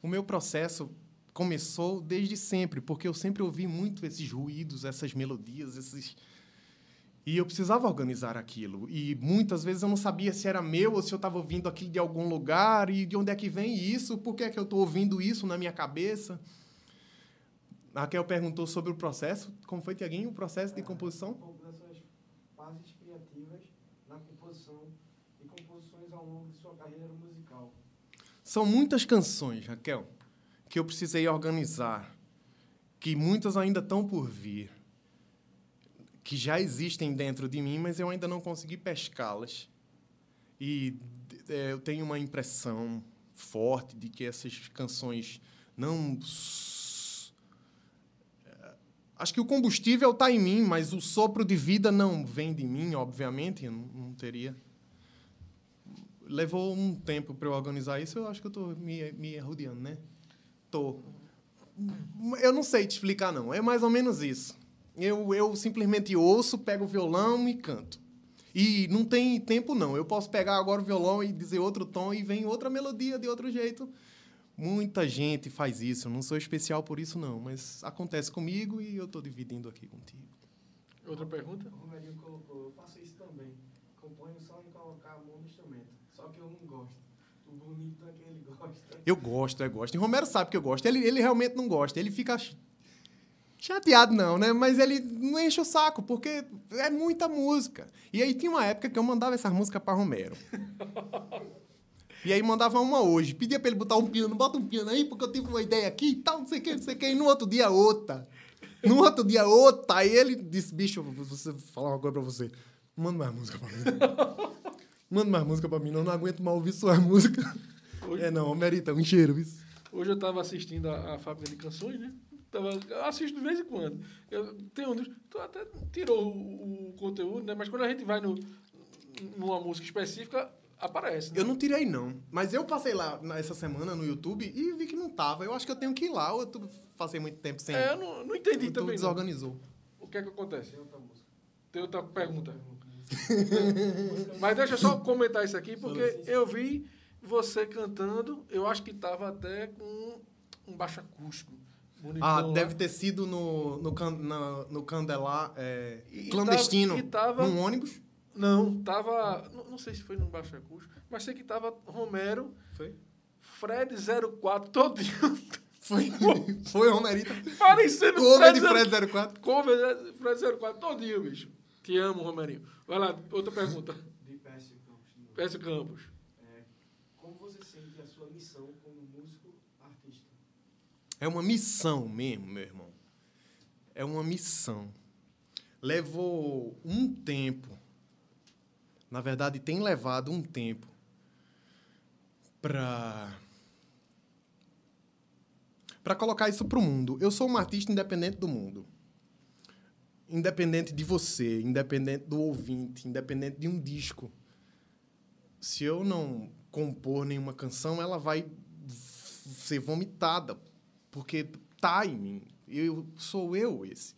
O meu processo começou desde sempre, porque eu sempre ouvi muito esses ruídos, essas melodias, esses. E eu precisava organizar aquilo. E muitas vezes eu não sabia se era meu ou se eu estava ouvindo aquilo de algum lugar e de onde é que vem isso, por que é que eu estou ouvindo isso na minha cabeça. A Raquel perguntou sobre o processo. Como foi, Tiaguinho, o processo de composição? Das suas fases criativas na composição e composições ao longo de sua carreira musical. São muitas canções, Raquel, que eu precisei organizar, que muitas ainda estão por vir, que já existem dentro de mim, mas eu ainda não consegui pescá-las. E é, eu tenho uma impressão forte de que essas canções não. é, Acho que o combustível está em mim, mas o sopro de vida não vem de mim, obviamente, eu não, teria levou um tempo para eu organizar isso, eu acho que eu tô me, me rodeando, né? Tô. Eu não sei te explicar, não. É mais ou menos isso. Eu, eu simplesmente ouço, pego o violão e canto. E não tem tempo, não. Eu posso pegar agora o violão e dizer outro tom e vem outra melodia de outro jeito. Muita gente faz isso. Eu não sou especial por isso, não. Mas acontece comigo e eu estou dividindo aqui contigo. Outra pergunta? O Romerinho colocou, eu faço isso também. Componho só em colocar a mão no instrumento. Só que eu não gosto. O bonito é que ele gosta. Eu gosto, eu gosto. E Romero sabe que eu gosto. Ele, ele realmente não gosta. Ele fica chateado, não, né? Mas ele não enche o saco, porque é muita música. E aí tinha uma época que eu mandava essas músicas para Romero. E aí mandava uma hoje. Pedia pra ele botar um piano. Bota um piano aí, porque eu tive uma ideia aqui e tal, não sei o que, não sei o que. E no outro dia, outra. No outro dia, outra. Aí ele disse, bicho, você vou falar uma coisa pra você. Manda mais música pra mim. Manda mais música pra mim, não, não aguento mais ouvir sua música. Hoje, É não, Merita, um cheiro, isso. hoje eu estava assistindo a, a Fábrica de Canções, né? Tava, eu assisto de vez em quando. Eu, tem um dos, tu até tirou o, o conteúdo, né? Mas quando a gente vai no, numa música específica, aparece. Né? Eu não tirei, não. Mas eu passei lá essa semana no YouTube e vi que não tava. Eu acho que eu tenho que ir lá. ou Eu tu- passei muito tempo sem. É, eu não, não entendi também. Não. desorganizou. O que é que acontece? Tem outra música. Tem outra pergunta. Mas deixa eu só comentar isso aqui, porque eu vi você cantando, eu acho que tava até com um baixo acústico. Bonitão Ah, lá. deve ter sido no, no, na- no Candelar é, E- e clandestino. tava- e tava- Num ônibus. Não, tava. Não, não sei se foi no baixo acústico, mas sei que tava Romero, Foi? Fred 04, todinho. Foi, foi Romerita. parecendo Cover de Fred Fred 04. Cover de Fred 04, todinho, bicho. Te amo, Romerinho. Vai lá, outra pergunta. De Pércio Campos. Pécio Campos. É, como você sente a sua missão como músico artista? É uma missão mesmo, meu irmão. É uma missão. Levou um tempo. Na verdade, tem levado um tempo para para colocar isso pro mundo. Eu sou um artista independente do mundo. Independente de você, independente do ouvinte, independente de um disco. Se eu não compor nenhuma canção, ela vai ser vomitada, porque tá em mim. Eu sou eu esse.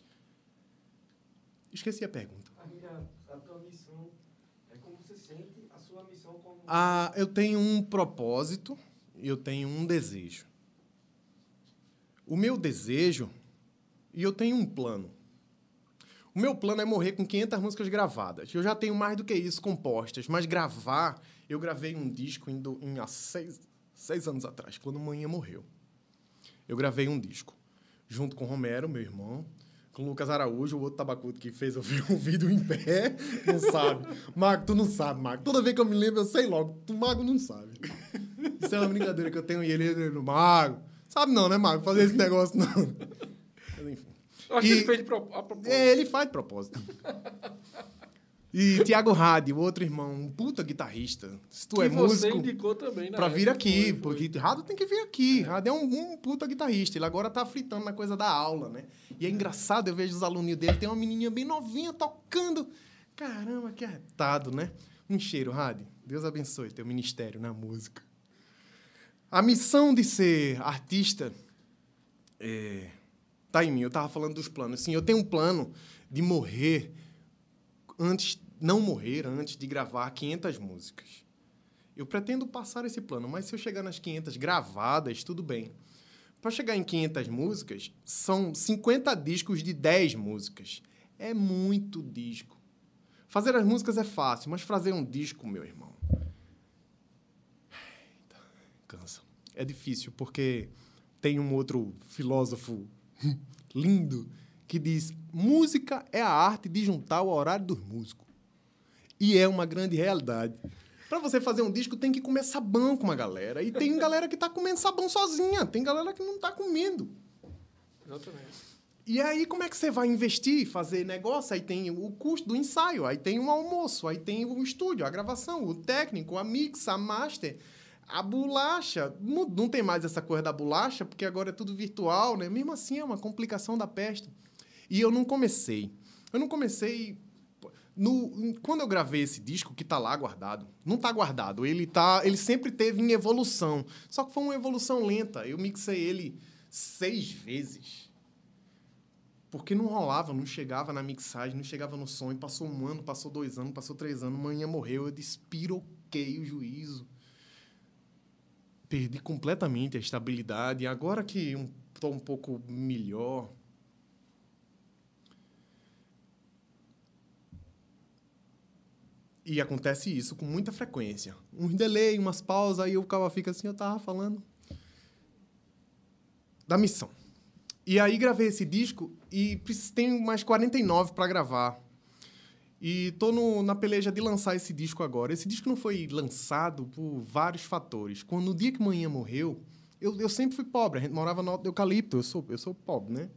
Esqueci a pergunta. A, a tua missão é como você sente a sua missão como Ah, eu tenho um propósito e eu tenho um desejo. O meu desejo e eu tenho um plano. O meu plano é morrer com 500 músicas gravadas. Eu já tenho mais do que isso compostas, mas gravar, eu gravei um disco em, do- em há seis, seis anos atrás, quando manhã morreu. Eu gravei um disco, junto com Romero, meu irmão, com Lucas Araújo, o outro tabacudo que fez eu ver um vídeo em pé, não sabe. Mago, tu não sabe, Mago. Toda vez que eu me lembro, eu sei logo. Tu, Mago, não sabe. Isso é uma brincadeira que eu tenho e ele, ele, ele Mago. Sabe não, né, Mago? Fazer esse negócio não. Mas, enfim. Eu acho E- que ele fez de pro- a propósito. É, ele faz de propósito. E Tiago Hadi, o outro irmão, um puta guitarrista. Se tu que é você músico, indicou também, pra vir aqui, Foi, foi. porque Rado tem que vir aqui. Rado é um, um puta guitarrista. Ele agora tá fritando na coisa da aula, né? E é engraçado, eu vejo os alunos dele, tem uma menininha bem novinha tocando. Caramba, que arretado, né? Um cheiro, Rade. Deus abençoe teu ministério na música. A missão de ser artista é, tá em mim. Eu tava falando dos planos. Sim, eu tenho um plano de morrer antes, não morrer antes de gravar 500 músicas. Eu pretendo passar esse plano, mas se eu chegar nas 500 gravadas, tudo bem. Para chegar em 500 músicas, são 50 discos de 10 músicas. É muito disco. Fazer as músicas é fácil, mas fazer um disco, meu irmão. Cansa. É difícil, porque tem um outro filósofo lindo que diz: música é a arte de juntar o horário dos músicos. E é uma grande realidade. Para você fazer um disco, tem que comer sabão com uma galera. E tem galera que tá comendo sabão sozinha. Tem galera que não tá comendo. Exatamente. E aí, como é que você vai investir, fazer negócio? Aí tem o custo do ensaio, aí tem o almoço, aí tem o estúdio, a gravação, o técnico, a mix, a master, a bolacha. Não, tem mais essa coisa da bolacha, porque agora é tudo virtual, né? Mesmo assim, é uma complicação da peste. E eu não comecei. Eu não comecei no, quando eu gravei esse disco, que tá lá guardado, não tá guardado, ele tá, ele sempre teve em evolução. Só que foi uma evolução lenta. Eu mixei ele seis vezes. Porque não rolava, não chegava na mixagem, não chegava no som. E passou um ano, passou dois anos, passou três anos, manhã morreu, eu despiroquei o juízo. Perdi completamente a estabilidade. Agora que um, tô um pouco melhor, E acontece isso com muita frequência. Um delay, umas pausas, aí o cara fica assim, eu tava falando da missão. E aí gravei esse disco e tenho mais 49 para gravar. E tô no, na peleja de lançar esse disco agora. Esse disco não foi lançado por vários fatores. Quando no dia que manhã morreu, eu, eu sempre fui pobre. A gente morava no Alto Eucalipto. Eu sou, eu sou pobre, né?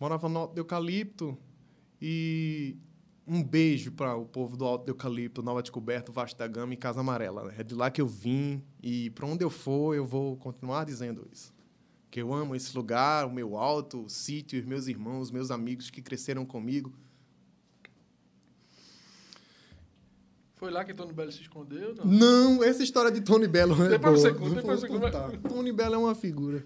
Morava no Alto Eucalipto e um beijo para o povo do Alto do Eucalipto, Nova Descoberta, Vasco da Gama e Casa Amarela. Né? É de lá que eu vim e para onde eu for, eu vou continuar dizendo isso. Que eu amo esse lugar, o meu alto, o sítio, os meus irmãos, os meus amigos que cresceram comigo. Foi lá que Tony Belo se escondeu? Não, não essa história de Tony Belo é depois boa. Você conta, depois você conta. Tony Belo é uma figura.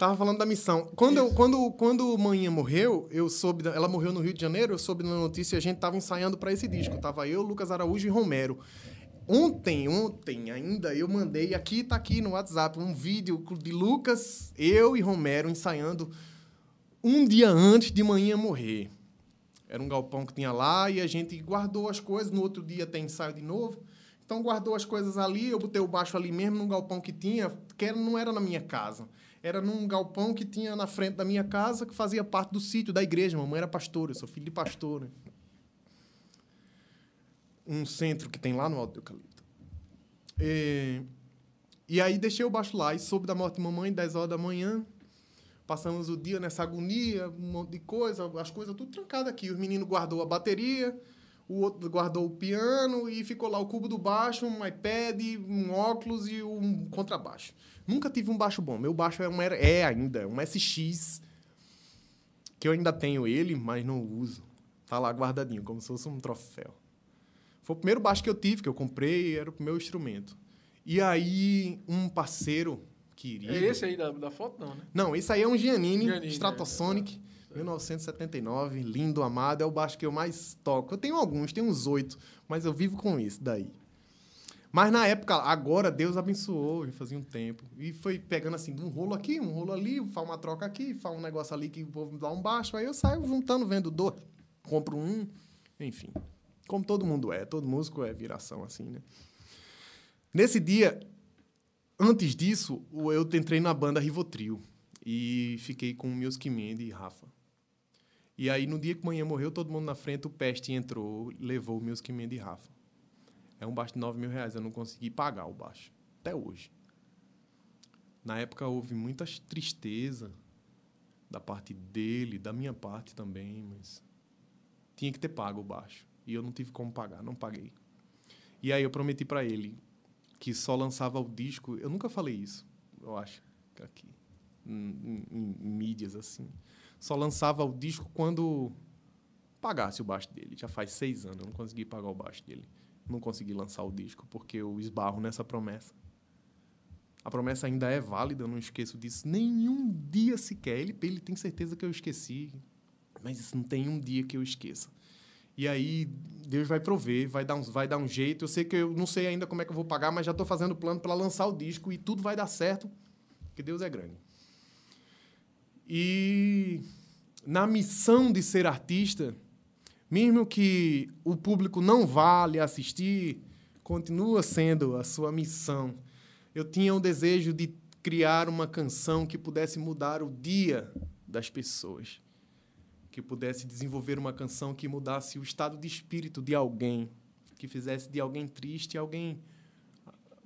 Tava falando da missão. Quando, eu, quando, quando Manhã morreu, eu soube. Ela morreu no Rio de Janeiro, eu soube na notícia e a gente tava ensaiando para esse disco. Tava eu, Lucas Araújo e Romero. Ontem, ontem ainda, eu mandei, aqui tá aqui no WhatsApp, um vídeo de Lucas, eu e Romero ensaiando um dia antes de manhã morrer. Era um galpão que tinha lá e a gente guardou as coisas. No outro dia tem ensaio de novo. Então guardou as coisas ali, eu botei o baixo ali mesmo, num galpão que tinha, que não era na minha casa era num galpão que tinha na frente da minha casa, que fazia parte do sítio da igreja. Mamãe era pastora, eu sou filho de pastor. Né? Um centro que tem lá no Alto do Eucalipto. E, e aí deixei o baixo lá e soube da morte de mamãe, 10 horas da manhã. Passamos o dia nessa agonia, um monte de coisa, as coisas tudo trancado aqui. Os meninos guardou a bateria, o outro guardou o piano e ficou lá o cubo do baixo, um iPad, um óculos e um contrabaixo. Nunca tive um baixo bom. Meu baixo é, um, é ainda um SX, que eu ainda tenho ele, mas não uso. Tá lá guardadinho, como se fosse um troféu. Foi o primeiro baixo que eu tive, que eu comprei, era o meu instrumento. E aí, um parceiro querido... É esse aí da, da foto, não, né? Não, esse aí é um Giannini, Giannini Stratosonic, é, é. 1979, lindo, amado. É o baixo que eu mais toco. Eu tenho alguns, tenho uns oito, mas eu vivo com isso daí. Mas na época, agora Deus abençoou, já fazia um tempo. E foi pegando assim, um rolo aqui, um rolo ali, faz uma troca aqui, faz um negócio ali que o povo dá um baixo. Aí eu saio juntando, vendo dois, compro um, enfim. Como todo mundo é, todo músico é viração assim, né? Nesse dia, antes disso, eu entrei na banda Rivotril e fiquei com o Man e Rafa. E aí, no dia que manhã morreu, todo mundo na frente, o Peste entrou, levou o Man e Rafa. É um baixo de 9 mil reais. Eu não consegui pagar o baixo. Até hoje. Na época houve muita tristeza da parte dele, da minha parte também, mas tinha que ter pago o baixo. E eu não tive como pagar, não paguei. E aí eu prometi para ele que só lançava o disco. Eu nunca falei isso, eu acho, aqui, em, em, em mídias assim. Só lançava o disco quando pagasse o baixo dele. Já faz seis anos, eu não consegui pagar o baixo dele não consegui lançar o disco porque eu esbarro nessa promessa. A promessa ainda é válida, eu não esqueço disso nenhum dia sequer. Ele, ele tem certeza que eu esqueci, mas isso não tem um dia que eu esqueça. E aí Deus vai prover, vai dar, um, vai dar um jeito. Eu sei que eu não sei ainda como é que eu vou pagar, mas já estou fazendo plano para lançar o disco e tudo vai dar certo, porque Deus é grande. E na missão de ser artista, mesmo que o público não vá lhe assistir, continua sendo a sua missão. Eu tinha o desejo de criar uma canção que pudesse mudar o dia das pessoas, que pudesse desenvolver uma canção que mudasse o estado de espírito de alguém, que fizesse de alguém triste alguém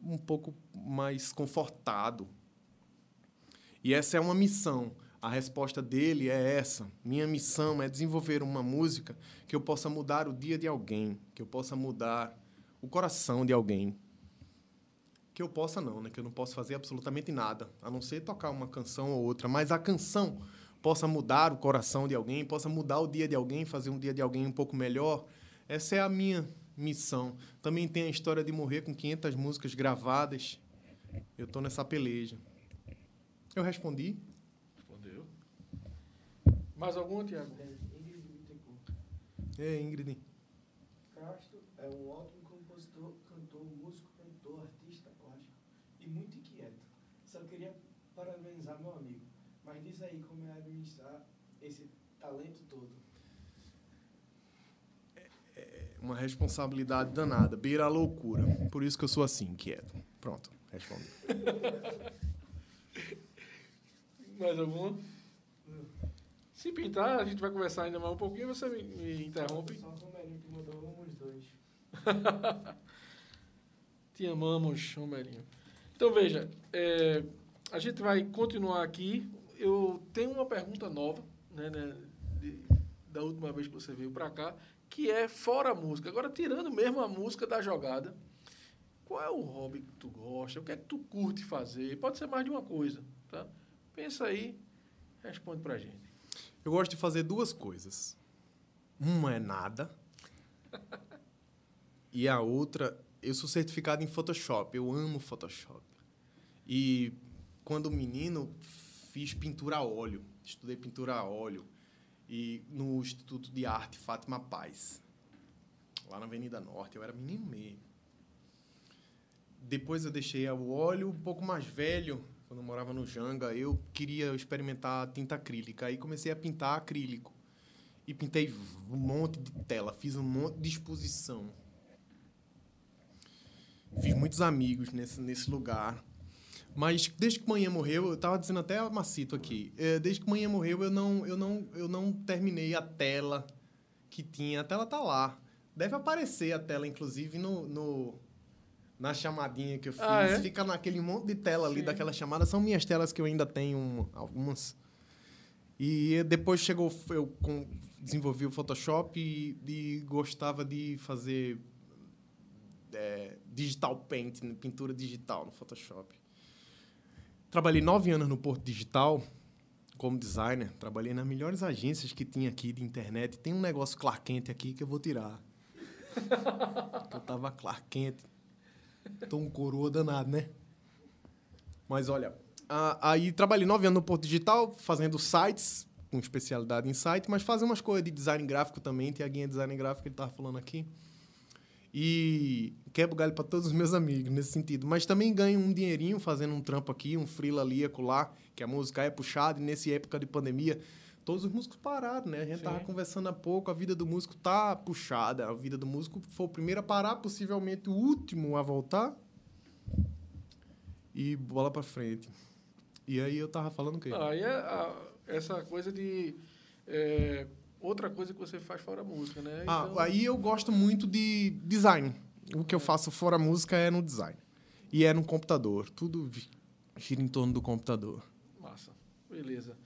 um pouco mais confortado. E essa é uma missão. A resposta dele é essa. Minha missão é desenvolver uma música que eu possa mudar o dia de alguém, que eu possa mudar o coração de alguém. Que eu possa não, né? Que eu não posso fazer absolutamente nada, a não ser tocar uma canção ou outra, mas a canção possa mudar o coração de alguém, possa mudar o dia de alguém, fazer um dia de alguém um pouco melhor. Essa é a minha missão. Também tem a história de morrer com 500 músicas gravadas. Eu tô nessa peleja. Eu respondi? Respondeu. Mais alguma, Tiago? Ingrid Bittencourt. É, Ingrid. Castro é um ótimo compositor, cantor, músico, produtor, artista plástico e muito inquieto. Só queria parabenizar meu amigo. Mas diz aí como é administrar esse talento todo. Uma responsabilidade danada, beira a loucura. Por isso que eu sou assim, inquieto. Pronto, respondi. Mais alguma? Se pintar, a gente vai conversar ainda mais um pouquinho, você me, me interrompe. Só o Romerinho que mandou um os dois. Te amamos, Romerinho. Então, veja, é, a gente vai continuar aqui. Eu tenho uma pergunta nova, né, né, de- da última vez que você veio para cá, que é fora a música. Agora, tirando mesmo a música da jogada, qual é o hobby que tu gosta? O que é que tu curte fazer? Pode ser mais de uma coisa, tá? Pensa aí, responde pra gente. Eu gosto de fazer duas coisas. Uma é nada. E a outra, eu sou certificado em Photoshop. Eu amo Photoshop. E quando menino, fiz pintura a óleo. Estudei pintura a óleo. E no Instituto de Arte Fátima Paz. Lá na Avenida Norte. Eu era menino mesmo. Depois eu deixei o óleo um pouco mais velho. Quando eu morava no Janga, eu queria experimentar tinta acrílica. Aí comecei a pintar acrílico. E pintei um monte de tela, fiz um monte de exposição. Fiz muitos amigos nesse, nesse lugar. Mas desde que manhã morreu, eu estava dizendo até a Macito aqui, eh, desde que manhã morreu eu não, eu, não, eu não terminei a tela que tinha. A tela tá lá. Deve aparecer a tela, inclusive, no, no, na chamadinha que eu fiz. Ah, é? Fica naquele monte de tela ali Sim. daquela chamada. São minhas telas que eu ainda tenho um- algumas. E depois chegou, eu desenvolvi o Photoshop e, e gostava de fazer é, digital paint, né, pintura digital no Photoshop. Trabalhei nove anos no Porto Digital como designer. Trabalhei nas melhores agências que tinha aqui de internet. Tem um negócio Clark Kent aqui que eu vou tirar. eu tava Clark Kent. Tô um coroa danado, né? Mas olha, a- aí trabalhei nove anos no Porto Digital, fazendo sites, com especialidade em site, mas fazer umas coisas de design gráfico também. Tiaguinha é design gráfico, ele tava falando aqui. E quebro galho para todos os meus amigos nesse sentido. Mas também ganho um dinheirinho fazendo um trampo aqui, um freela ali, acolá, que a música é puxada. E nessa época de pandemia, todos os músicos pararam, né? A gente Sim. tava conversando há pouco, a vida do músico tá puxada. A vida do músico foi o primeiro a parar, possivelmente o último a voltar. E bola para frente. E aí eu tava falando o quê? Aí é a- essa coisa de. é, outra coisa que você faz fora a música, né? Ah, Então- aí eu gosto muito de design. O que eu faço fora música é no design. E é no computador. Tudo gira em torno do computador. Massa. Beleza.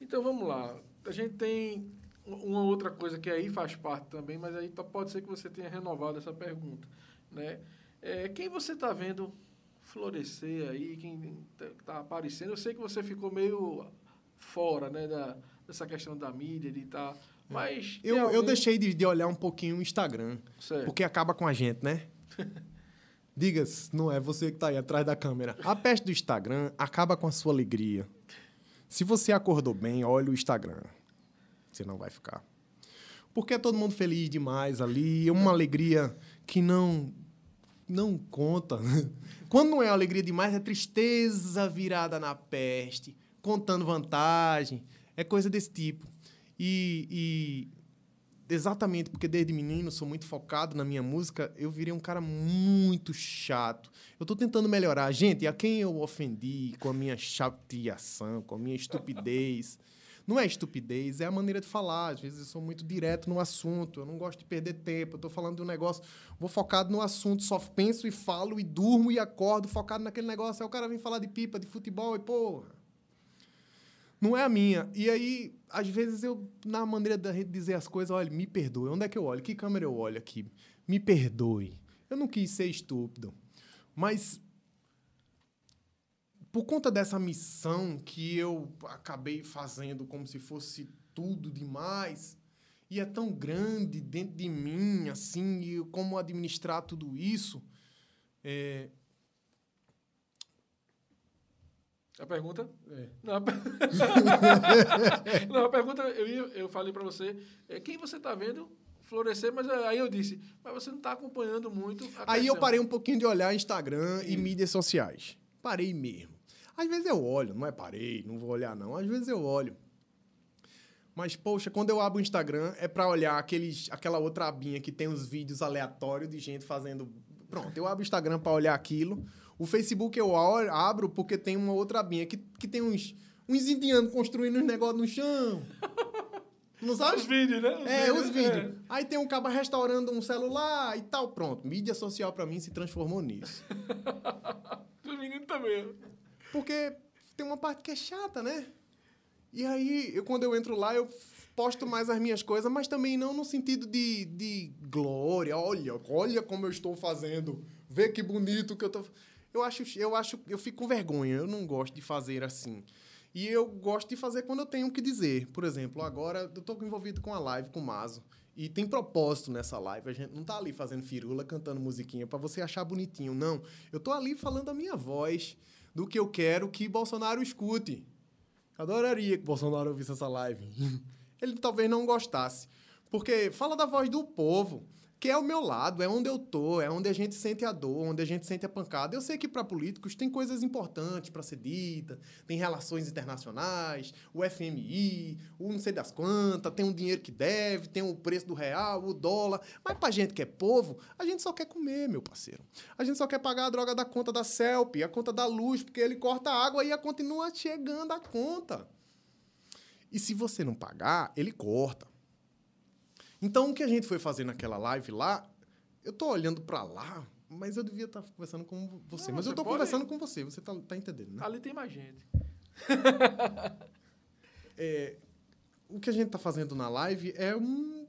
Então vamos lá. A gente tem uma outra coisa que aí faz parte também, mas aí tá- pode ser que você tenha renovado essa pergunta, né? É, quem você está vendo florescer aí, quem está aparecendo? Eu sei que você ficou meio fora, né, da, dessa questão da mídia, de estar... Mas... tem Eu, eu alguém- deixei de, de olhar um pouquinho o Instagram. Certo. Porque acaba com a gente, né? Diga, não é você que tá aí atrás da câmera. A peste do Instagram acaba com a sua alegria. Se você acordou bem, olha o Instagram. Você não vai ficar. Porque é todo mundo feliz demais ali, é uma alegria que não não conta. Quando não é alegria demais, é tristeza virada na peste, contando vantagem, é coisa desse tipo. E, e exatamente porque desde menino sou muito focado na minha música, eu virei um cara muito chato. Eu tô tentando melhorar. Gente, a quem eu ofendi com a minha chateação, com a minha estupidez, não é estupidez, é a maneira de falar. Às vezes eu sou muito direto no assunto, eu não gosto de perder tempo. Eu estou falando de um negócio, vou focado no assunto, só penso e falo e durmo e acordo focado naquele negócio. Aí o cara vem falar de pipa, de futebol e porra. Não é a minha. E aí, às vezes eu, na maneira gente dizer as coisas, olha, me perdoe. Onde é que eu olho? Que câmera eu olho aqui? Me perdoe. Eu não quis ser estúpido. Mas por conta dessa missão que eu acabei fazendo como se fosse tudo demais, e é tão grande dentro de mim, assim, e como administrar tudo isso. É... A pergunta? É. Não, a. Não, a pergunta, eu, eu falei para você, é quem você está vendo florescer, mas aí eu disse, mas você não está acompanhando muito a Aí eu parei um pouquinho de olhar Instagram e mídias sociais. Parei mesmo. Às vezes eu olho, não é parei, não vou olhar não. Às vezes eu olho. Mas, poxa, quando eu abro o Instagram, é pra olhar aqueles, aquela outra abinha que tem os vídeos aleatórios de gente fazendo. Pronto, eu abro o Instagram pra olhar aquilo. O Facebook eu abro porque tem uma outra abinha que, que tem uns, uns indianos construindo uns negócios no chão. Não sabe? Os vídeos, né? É, os vídeos. Aí tem um cara restaurando um celular e tal, pronto. Mídia social pra mim se transformou nisso. É. Os meninos também. Porque tem uma parte que é chata, né? E aí, eu, quando eu entro lá, eu posto mais as minhas coisas, mas também não no sentido de, de glória. Olha, olha como eu estou fazendo. Vê que bonito que eu tô. Eu acho, eu acho, eu fico com vergonha. Eu não gosto de fazer assim. E eu gosto de fazer quando eu tenho o que dizer. Por exemplo, agora eu tô envolvido com a live com o Mazo. E tem propósito nessa live. A gente não tá ali fazendo firula, cantando musiquinha pra você achar bonitinho. Não. Eu tô ali falando a minha voz do que eu quero que Bolsonaro escute. Adoraria que Bolsonaro ouvisse essa live. Ele talvez não gostasse. Porque fala da voz do povo, que é o meu lado, é onde eu tô, é onde a gente sente a dor, onde a gente sente a pancada. Eu sei que para políticos tem coisas importantes para ser dita, tem relações internacionais, o FMI, o não sei das quantas, tem um dinheiro que deve, tem o preço do real, o dólar. Mas pra gente que é povo, a gente só quer comer, meu parceiro. A gente só quer pagar a droga da conta da CELP, a conta da luz, porque ele corta a água e a continua chegando a conta. E se você não pagar, ele corta. Então, o que a gente foi fazer naquela live lá, eu tô olhando pra lá, mas eu devia estar conversando com você. Não, mas eu você tô pode- conversando com você, você tá, tá entendendo, né? Ali tem mais gente. É, o que a gente está fazendo na live é, um,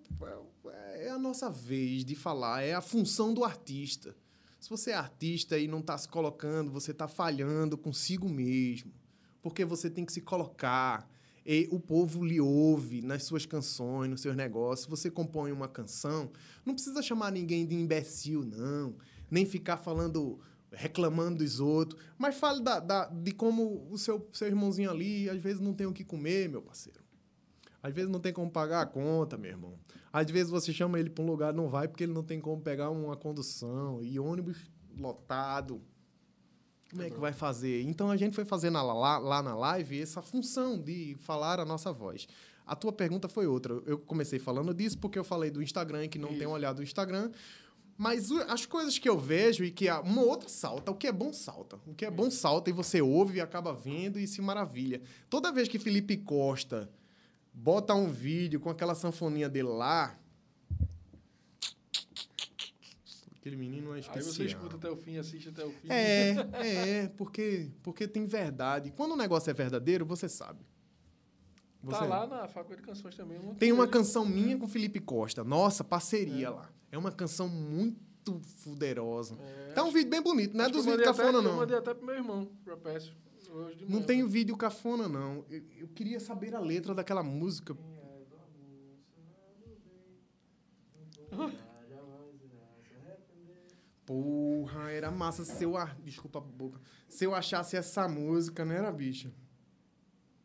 é a nossa vez de falar, é a função do artista. Se você é artista e não está se colocando, você está falhando consigo mesmo. Porque você tem que se colocar. E o povo lhe ouve nas suas canções, nos seus negócios. Você compõe uma canção, não precisa chamar ninguém de imbecil, não. Nem ficar falando, reclamando dos outros. Mas fale da, da- de como o seu, seu irmãozinho ali, às vezes, não tem o que comer, meu parceiro. Às vezes não tem como pagar a conta, meu irmão. Às vezes você chama ele para um lugar, não vai porque ele não tem como pegar uma condução. E ônibus lotado. Como é que vai fazer? Então a gente foi fazer na- lá, lá na live essa função de falar a nossa voz. A tua pergunta foi outra. Eu comecei falando disso porque eu falei do Instagram, que não tem olhado o Instagram. Mas as coisas que eu vejo e que uma outra salta, o que é bom salta. O que é bom salta e você ouve e acaba vendo e se maravilha. Toda vez que Felipe Costa bota um vídeo com aquela sanfoninha dele lá. Aquele menino é Aí especial. você escuta até o fim, assiste até o fim. É, é, porque, porque tem verdade. Quando o negócio é verdadeiro, você sabe. Tá Você- lá na Faculdade de Canções também. um Tem uma canção minha com Felipe Costa. Nossa, parceria lá. É uma canção muito fuderosa. É, tá um vídeo bem bonito, não é dos eu vídeos cafona, até, Eu não. mandei até pro meu irmão, pra Pécio. de Não tem vídeo cafona, não. Eu, eu queria saber a letra daquela música. Porra, era massa se eu... Desculpa a boca. Se eu achasse essa música, não era, bicho?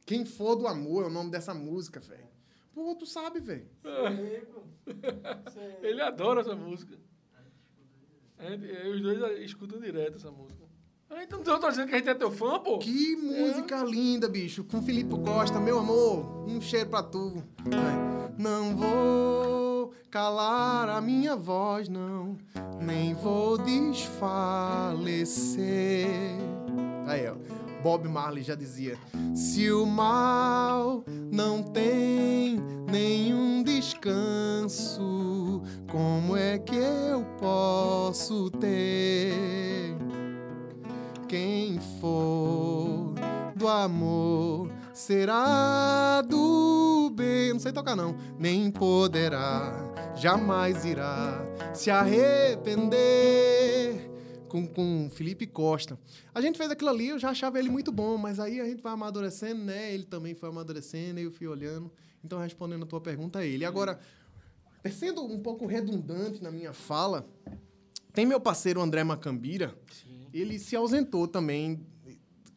Quem for do amor é o nome dessa música, velho. Pô, tu sabe, velho. Ele adora essa música. Gente- os dois escutam direto essa música. Ah, Então não tô dizendo que a gente é teu fã, pô? Que música linda, bicho. Com Felipe Costa, meu amor. Um cheiro pra tu. Não vou calar a minha voz, não. Nem vou desfalecer. Aí, ó. Bob Marley já dizia: Se o mal não tem nenhum descanso, como é que eu posso ter? Quem for do amor será do bem. Não sei tocar, não. Nem poderá, jamais irá se arrepender. Com, com Felipe Costa. A gente fez aquilo ali, eu já achava ele muito bom, mas aí a gente vai amadurecendo, né? Ele também foi amadurecendo, eu fui olhando. Então, respondendo a tua pergunta, é ele. Agora, sendo um pouco redundante na minha fala, tem meu parceiro André Macambira, ele se ausentou também,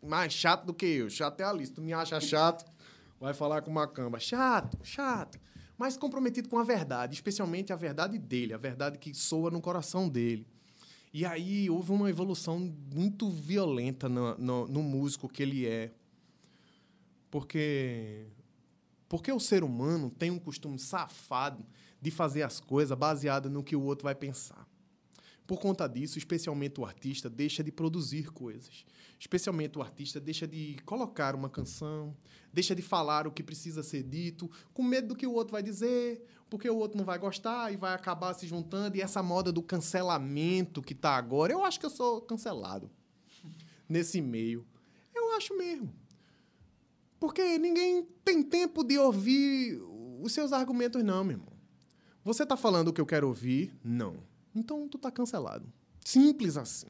mais chato do que eu. Chato é a lista. Tu me acha chato, vai falar com Macamba. Chato, chato. Mas comprometido com a verdade, especialmente a verdade dele, a verdade que soa no coração dele. E aí houve uma evolução muito violenta no, no, no músico que ele é. Porque, porque o ser humano tem um costume safado de fazer as coisas baseado no que o outro vai pensar. Por conta disso, especialmente o artista deixa de produzir coisas. Especialmente o artista deixa de colocar uma canção, deixa de falar o que precisa ser dito, com medo do que o outro vai dizer, porque o outro não vai gostar e vai acabar se juntando. E essa moda do cancelamento que tá agora, eu acho que eu sou cancelado nesse meio. Eu acho mesmo. Porque ninguém tem tempo de ouvir os seus argumentos, não, meu irmão. Você tá falando o que eu quero ouvir? Não. Então tu tá cancelado. Simples assim.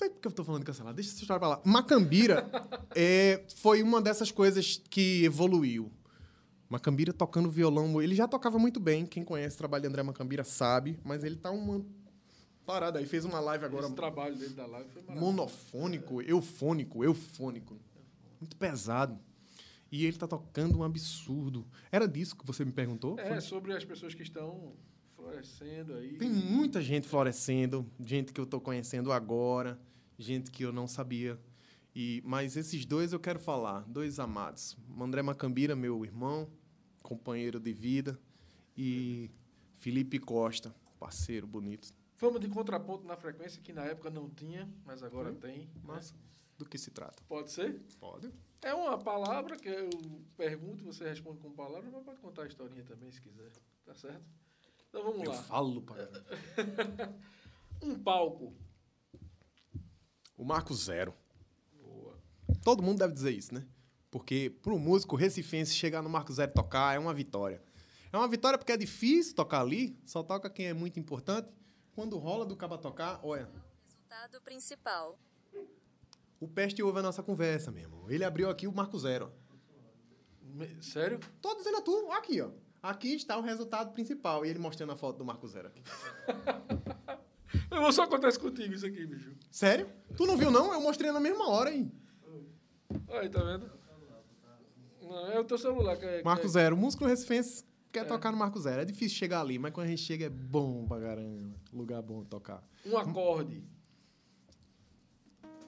Sei por que eu tô falando de cancelado. Deixa essa história pra lá. Macambira é, foi uma dessas coisas que evoluiu. Macambira tocando violão. Ele já tocava muito bem. Quem conhece o trabalho de André Macambira sabe. Mas ele tá uma parada aí. Fez uma live agora Esse trabalho dele da live foi maravilhoso. monofônico, eufônico, eufônico. Muito pesado. E ele tá tocando um absurdo. Era disso que você me perguntou? É, Foi? sobre as pessoas que estão florescendo aí. Tem muita gente florescendo, gente que eu tô conhecendo agora, gente que eu não sabia. E mas esses dois eu quero falar, dois amados. André Macambira, meu irmão, companheiro de vida, e Felipe Costa, parceiro bonito. Fama de contraponto na frequência, que na época não tinha, mas agora tem. né? Massa. Do que se trata? Pode ser? Pode. É uma palavra que eu pergunto, você responde com palavra, mas pode contar a historinha também, se quiser. Tá certo? Então vamos Eu lá. falo pra caramba. Um palco. O Marco Zero. Boa. Todo mundo deve dizer isso, né? Porque pro músico recifense chegar no Marco Zero e tocar é uma vitória. É uma vitória porque é difícil tocar ali, só toca quem é muito importante. Quando rola do caba tocar, olha, Resultado principal. o Peste ouve a nossa conversa, meu irmão. Ele abriu aqui o Marco Zero. Sério? Tô dizendo a tu, aqui, ó. Aqui está o resultado principal. E ele mostrando a foto do Marco Zero aqui. Eu vou só isso contigo, isso aqui, bicho. Sério? Tu não viu, não? Eu mostrei na mesma hora, hein? Aí, tá vendo? Não, é o teu celular que é. Marco que é- Zero. O músico recifense quer É. tocar no Marco Zero. É difícil chegar ali, mas quando a gente chega é bom pra caramba. Lugar bom de tocar. Um acorde.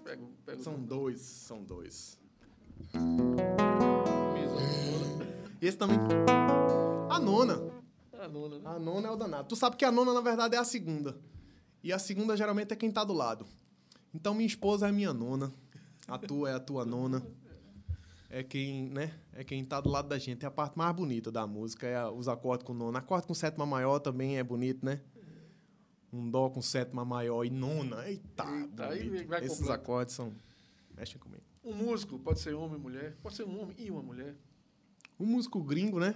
Pega, o- pega o- São dois, são dois. Esse também. A nona. A nona, né? A nona é o danado. Tu sabe que a nona, na verdade, é a segunda. E a segunda, geralmente, é quem tá do lado. Então, minha esposa é minha nona. A tua é a tua nona. É quem, né? É quem tá do lado da gente. É a parte mais bonita da música, é os acordes com nona. Acorde com sétima maior também é bonito, né? Um dó com sétima maior e nona. Eita, Eita, bonito. Esses completo. acordes são... Mexem comigo. Um músico pode ser homem e mulher. Pode ser um homem e uma mulher. Um músico gringo, né?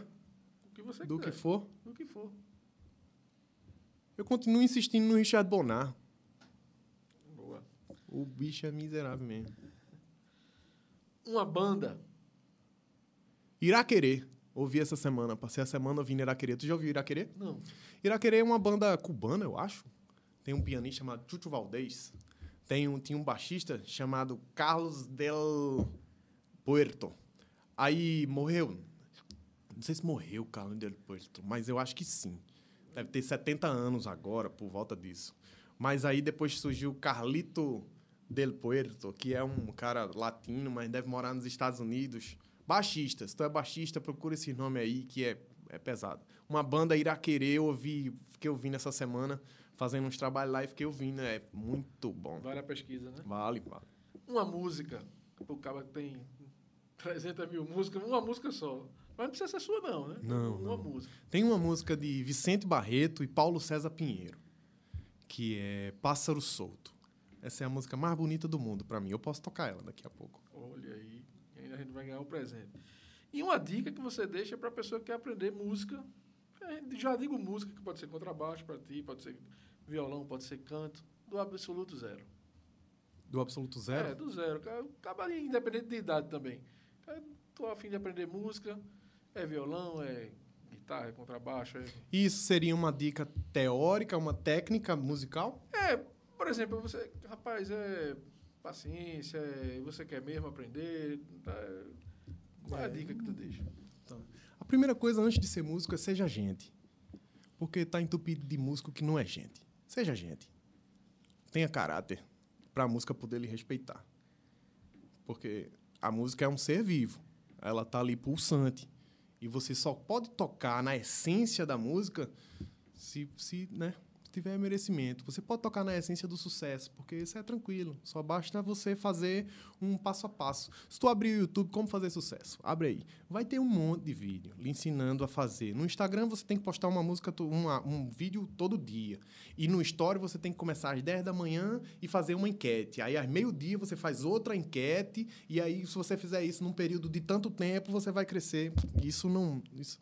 O que você Do que for. Do que for. Eu continuo insistindo no Richard Bonar. Boa. O bicho é miserável mesmo. Uma banda. Iraquerê. Ouvi essa semana. Passei a semana ouvindo Iraquerê. Tu já ouviu Iraquerê? Não. Iraquerê é uma banda cubana, eu acho. Tem um pianista chamado Chucho Valdez. Tem um, tinha um baixista chamado Carlos del Puerto. Aí morreu. Não sei se morreu o Carlos Del Puerto, mas eu acho que sim. Deve ter 70 anos agora, por volta disso. Mas aí depois surgiu o Carlito Del Puerto, que é um cara latino, mas deve morar nos Estados Unidos. Baixista. Se tu é baixista, procura esse nome aí, que é, é pesado. Uma banda iraquerê, eu ouvi, fiquei ouvindo essa semana, fazendo uns trabalhos lá e fiquei ouvindo. É muito bom. Vale a pesquisa, né? Vale, vale. Uma música, o cara tem 300 mil músicas, uma música só. Mas não precisa ser sua, não, né? Não, Uma não. música. Tem uma música de Vicente Barreto e Paulo César Pinheiro, que é Pássaro Solto. Essa é a música mais bonita do mundo pra mim. Eu posso tocar ela daqui a pouco. Olha aí, ainda a gente vai ganhar um presente. E uma dica que você deixa para a pessoa que quer aprender música. É, Já digo música, que pode ser contrabaixo para ti, pode ser violão, pode ser canto, do absoluto zero. Do Absoluto Zero? É, do zero. Acaba independente de idade também. Cara, Tô a fim de aprender música, é violão, é guitarra, é contrabaixo. É, Isso seria uma dica teórica, uma técnica musical? é por exemplo, você, rapaz, é paciência, é, você quer mesmo aprender. Tá, qual é a dica que tu deixa? A primeira coisa antes de ser músico é seja gente. Porque tá entupido de músico que não é gente. Seja gente. Tenha caráter para a música poder lhe respeitar. Porque a música é um ser vivo. Ela tá ali pulsante. E você só pode tocar na essência da música se, se né, tiver merecimento. Você pode tocar na essência do sucesso, porque isso é tranquilo. Só basta você fazer um passo a passo. Se tu abrir o YouTube, como fazer sucesso? Abre aí. Vai ter um monte de vídeo lhe ensinando a fazer. No Instagram, você tem que postar uma música, uma- um vídeo todo dia. E no Story, você tem que começar às 10 da manhã e fazer uma enquete. Aí, às meio-dia, você faz outra enquete. E aí, se você fizer isso num período de tanto tempo, você vai crescer. Isso não... Isso...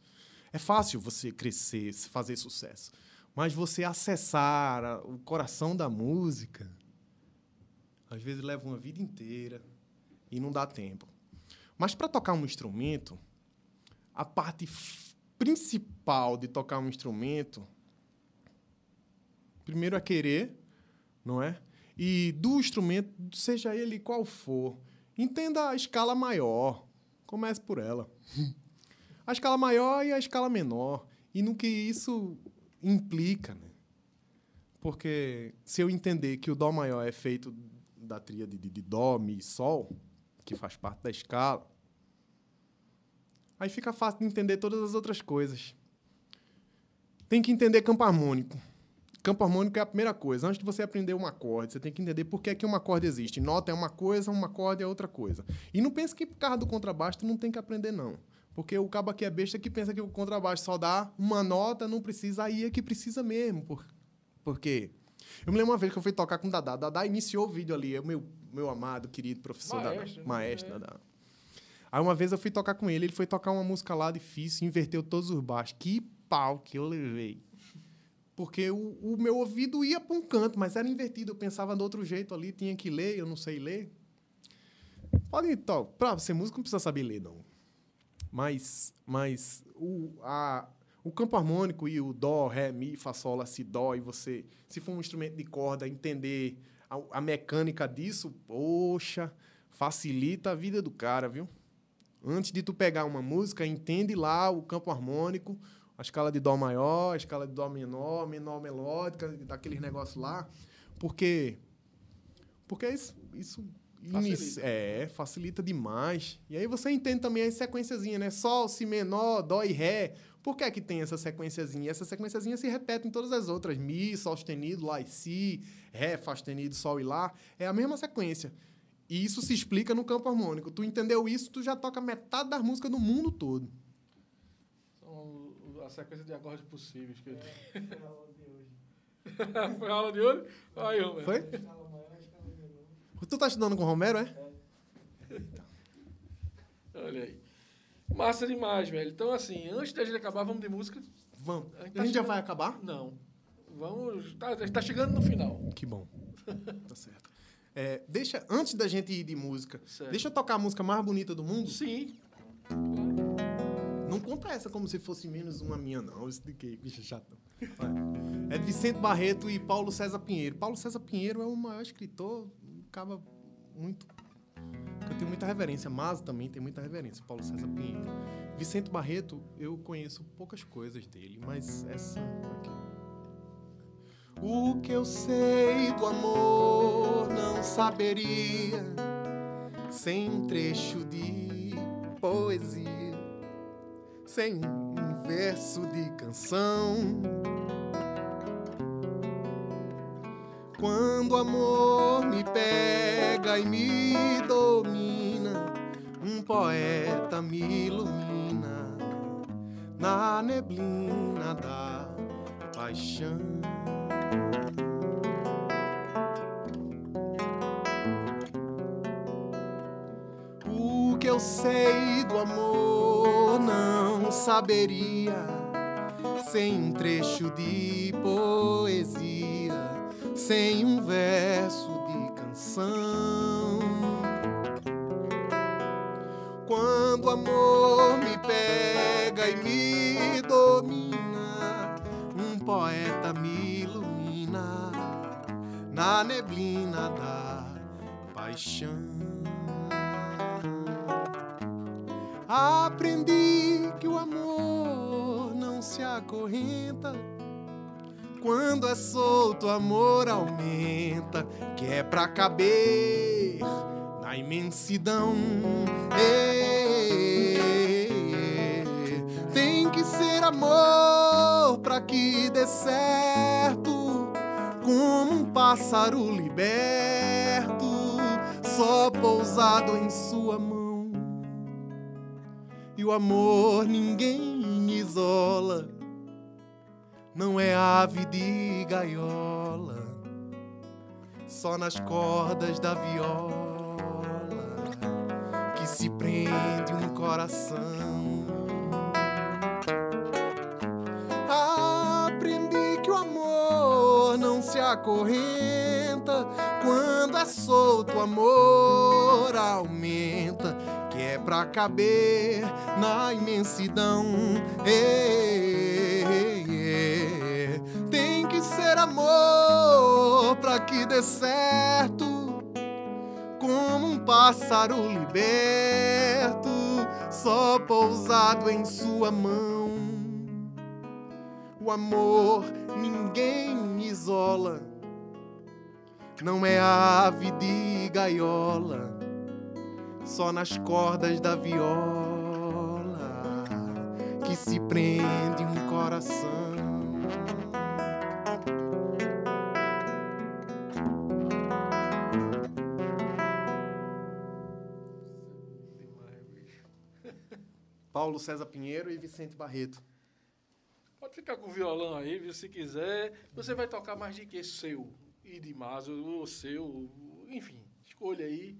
É fácil você crescer, fazer sucesso. Mas você acessar o coração da música, às vezes leva uma vida inteira e não dá tempo. Mas para tocar um instrumento, a parte principal de tocar um instrumento, primeiro é querer, não é? E do instrumento, seja ele qual for, entenda a escala maior. Comece por ela. A escala maior e a escala menor. E no que isso implica, né? Porque se eu entender que o Dó maior é feito da tríade de, de Dó, Mi e Sol, que faz parte da escala, aí fica fácil de entender todas as outras coisas. Tem que entender campo harmônico. Campo harmônico é a primeira coisa. Antes de você aprender um acorde, você tem que entender por que, é que um acorde existe. Nota é uma coisa, um acorde é outra coisa. E não pense que por causa do contrabaixo tu não tem que aprender, não. Porque o cabo aqui é besta que pensa que o contrabaixo só dá uma nota, não precisa, aí é que precisa mesmo. Por, porque eu me lembro uma vez que eu fui tocar com o Dadá. Dadá iniciou o vídeo ali, é o meu, meu amado, querido professor Maestro, Dadá. né? Maestro. Dadá. Aí uma vez eu fui tocar com ele, ele foi tocar uma música lá difícil, inverteu todos os baixos. Que pau que eu levei. Porque o, o meu ouvido ia para um canto, mas era invertido. Eu pensava de outro jeito ali, tinha que ler, eu não sei ler. Pode, então, para ser músico não precisa saber ler, não. Mas, mas o, a, o campo harmônico e o dó, ré, mi, fá, sol, lá, si, dó, e você, se for um instrumento de corda, entender a, a mecânica disso, poxa, facilita a vida do cara, viu? Antes de tu pegar uma música, entende lá o campo harmônico, a escala de dó maior, a escala de dó menor, menor melódica, daqueles negócios lá, porque porque isso, isso Facilita. é, facilita demais. E aí você entende também as sequenciazinhas, né? Sol, si menor, dó e ré. Por que é que tem essa sequenciazinha? Essa sequenciazinha se repete em todas as outras. Mi, sol sustenido, lá e si, ré, fá sustenido, sol e lá. É a mesma sequência. E isso se explica no campo harmônico. Tu entendeu isso, tu já toca metade das músicas do mundo todo. São a sequência de acordes possíveis. Que... Foi a aula de hoje. Foi a aula de hoje? Aí. Foi? Escala maior, escala menor. Tu tá estudando com o Romero, é? Olha aí. Massa demais, velho. Então, assim, antes da gente acabar, vamos de música? Vamos. A gente A tá gente já vai acabar? Não. Vamos. Tá, a tá chegando no final. Que bom. tá certo. É, deixa, antes da gente ir de música, Certo. deixa eu tocar a música mais bonita do mundo. Sim. Não conta essa como se fosse menos uma minha, não. Isso de que, bicho chato. É de Vicente Barreto e Paulo César Pinheiro. Paulo César Pinheiro é o maior escritor, cara muito. eu tenho muita reverência. Mas também tem muita reverência. Paulo César Pinheiro. Vicente Barreto, eu conheço poucas coisas dele, mas essa aqui. O que eu sei do amor não saberia sem um trecho de poesia, sem um verso de canção. Quando o amor me pega e me domina, um poeta me ilumina na neblina da paixão. O que eu sei do amor não saberia sem um trecho de poesia, sem um verso de canção. Quando o amor me pega e me domina, um poeta me ilumina na neblina da paixão. Aprendi que o amor não se acorrenta. Quando é solto, amor aumenta, que é pra caber na imensidão. Ê, Tem que ser amor pra que dê certo, como um pássaro liberto, só pousado em sua mão. E o amor ninguém isola, não é ave de gaiola, só nas cordas da viola que se prende um coração. Aprendi que o amor não se acorrenta, quando é solto o amor aumenta que é pra caber na imensidão. Ê, amor pra que dê certo, como um pássaro liberto, só pousado em sua mão. O amor ninguém isola, não é ave de gaiola só nas cordas da viola que se prende um coração. Paulo César Pinheiro e Vicente Barreto. Pode ficar com o violão aí, viu, se quiser. Você vai tocar mais de que seu e de mais, o seu, enfim, escolha aí.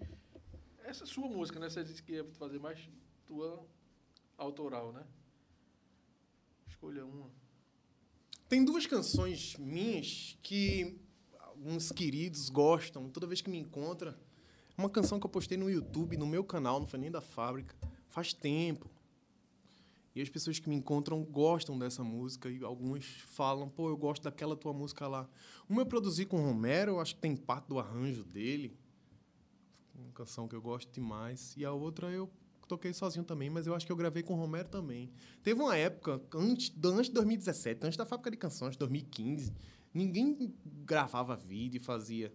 Essa é sua música, né? Você disse que ia fazer mais tua autoral, né? Escolha uma. Tem duas canções minhas que alguns queridos gostam, toda vez que me encontra. Uma canção que eu postei no YouTube, no meu canal, não foi nem da fábrica, faz tempo. E as pessoas que me encontram gostam dessa música e algumas falam, pô, eu gosto daquela tua música lá. Uma eu produzi com o Romero, eu acho que tem parte do arranjo dele. Uma canção que eu gosto demais. E a outra eu toquei sozinho também, mas eu acho que eu gravei com o Romero também. Teve uma época, antes, antes de 2017, antes da fábrica de canções, 2015, ninguém gravava vídeo e fazia.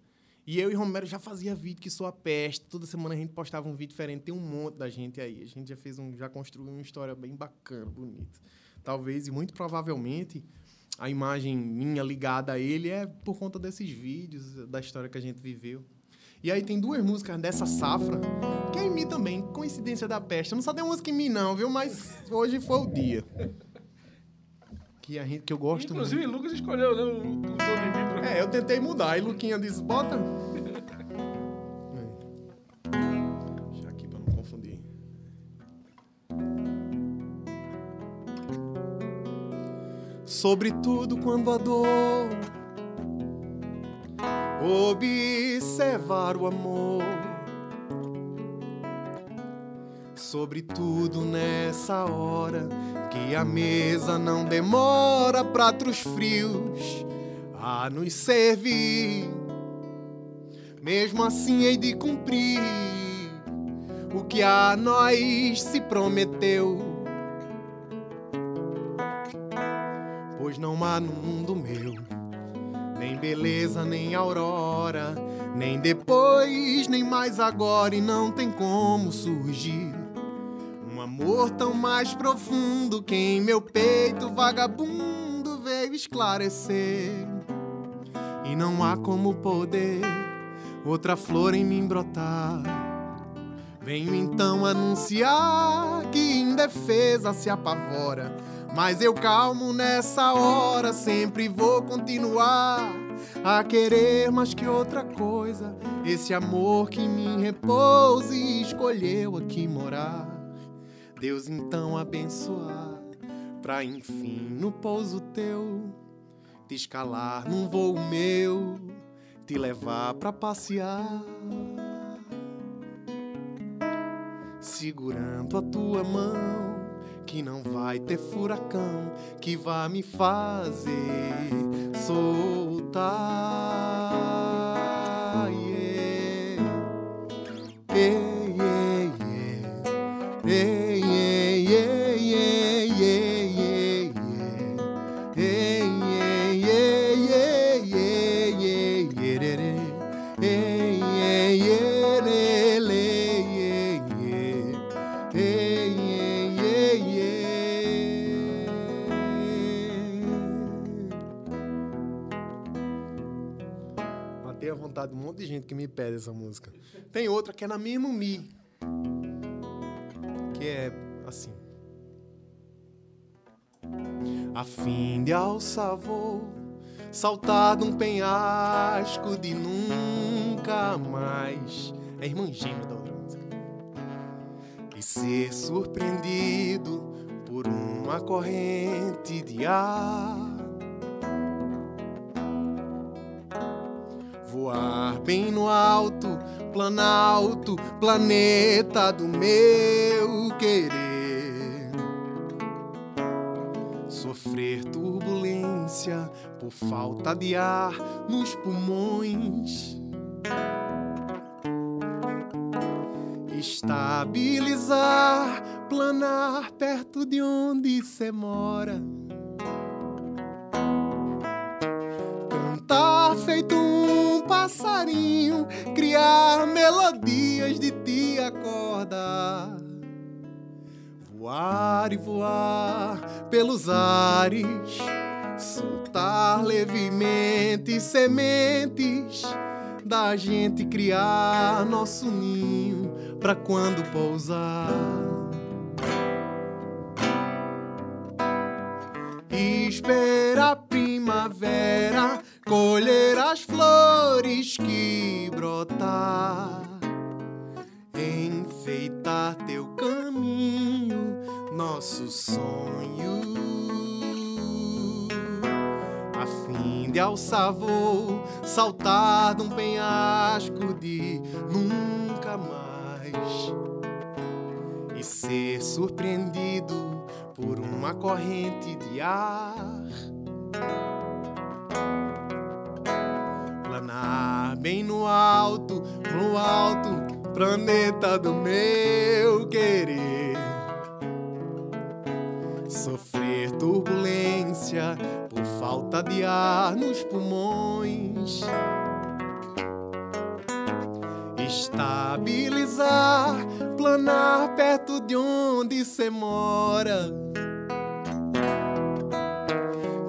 E eu e Romero já fazia vídeo que soa peste. Toda semana a gente postava um vídeo diferente. Tem um monte da gente aí. A gente já fez um, já construiu uma história bem bacana, bonita. Talvez e muito provavelmente a imagem minha ligada a ele é por conta desses vídeos, da história que a gente viveu. E aí tem duas músicas dessa safra, que é em mim também, coincidência da peste. Eu não só tem música em mim não, viu? Mas hoje foi o dia. Que, a gente, que eu gosto Inclusive, muito. Lucas escolheu né, o, o Todo em Mim pra É, eu tentei mudar. Aí Luquinha disse, bota. Deixa aqui pra não confundir. Sobretudo quando a dor observar o amor. Sobretudo nessa hora que a mesa não demora pratos frios a nos servir. Mesmo assim hei de cumprir o que a nós se prometeu. Pois não há no mundo meu nem beleza, nem aurora, nem depois, nem mais agora, e não tem como surgir um amor tão mais profundo que em meu peito vagabundo veio esclarecer. E não há como poder outra flor em mim brotar. Venho então anunciar que indefesa se apavora. Mas eu calmo nessa hora, sempre vou continuar a querer mais que outra coisa. Esse amor que mim repousa e escolheu aqui morar. Deus então abençoar, pra enfim no pouso teu, te escalar num voo meu, te levar pra passear. Segurando a tua mão, que não vai ter furacão que vá me fazer soltar. Yeah. Yeah, yeah, de gente que me pede essa música. Tem outra que é na mesma Mi. Que é assim. A fim de alçar voo, saltar de um penhasco de nunca mais. É irmã gêmea da outra música. E ser surpreendido por uma corrente de ar. Voar bem no alto, planalto, planeta do meu querer. Sofrer turbulência por falta de ar nos pulmões. Estabilizar, planar perto de onde cê mora. Feito um passarinho, criar melodias de te acordar. Voar e voar pelos ares, soltar levemente sementes da gente criar nosso ninho pra quando pousar. Esperar a primavera, colher as flores que brotar, enfeitar teu caminho, nosso sonho. A fim de alçar voo, saltar de um penhasco de nunca mais e ser surpreendido por uma corrente de ar. Planar bem no alto, no alto planeta do meu querer. Sofrer turbulência por falta de ar nos pulmões. Estabilizar, planar perto de onde cê mora.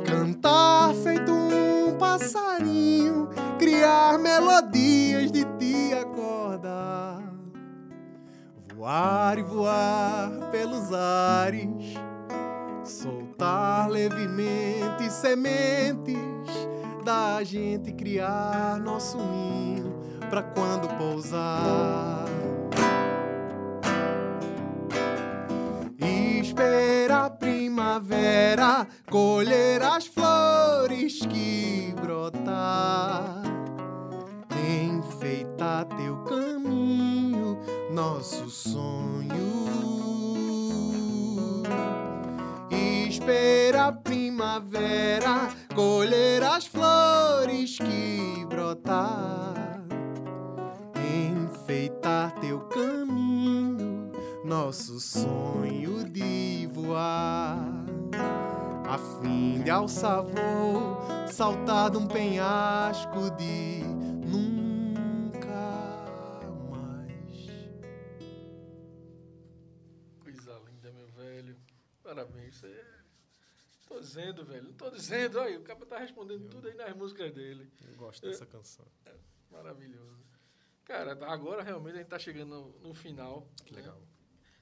Cantar feito um passarinho, criar melodias de te acordar. Voar e voar pelos ares, soltar levemente sementes da gente criar nosso ninho pra quando pousar. Esperar a primavera, colher as flores que enfeitar teu caminho, nosso sonho. Esperar a primavera, colher as flores que brotar enfeitar teu caminho, nosso sonho de voar. A fim de alçar voo, saltar de um penhasco de nunca mais. Coisa linda, meu velho. Parabéns. Você... Tô dizendo, velho. Não tô dizendo. Aí, o cara tá respondendo tudo aí nas músicas dele. Eu gosto dessa canção. Maravilhoso. Cara, agora realmente a gente tá chegando no, no final. Que né? legal.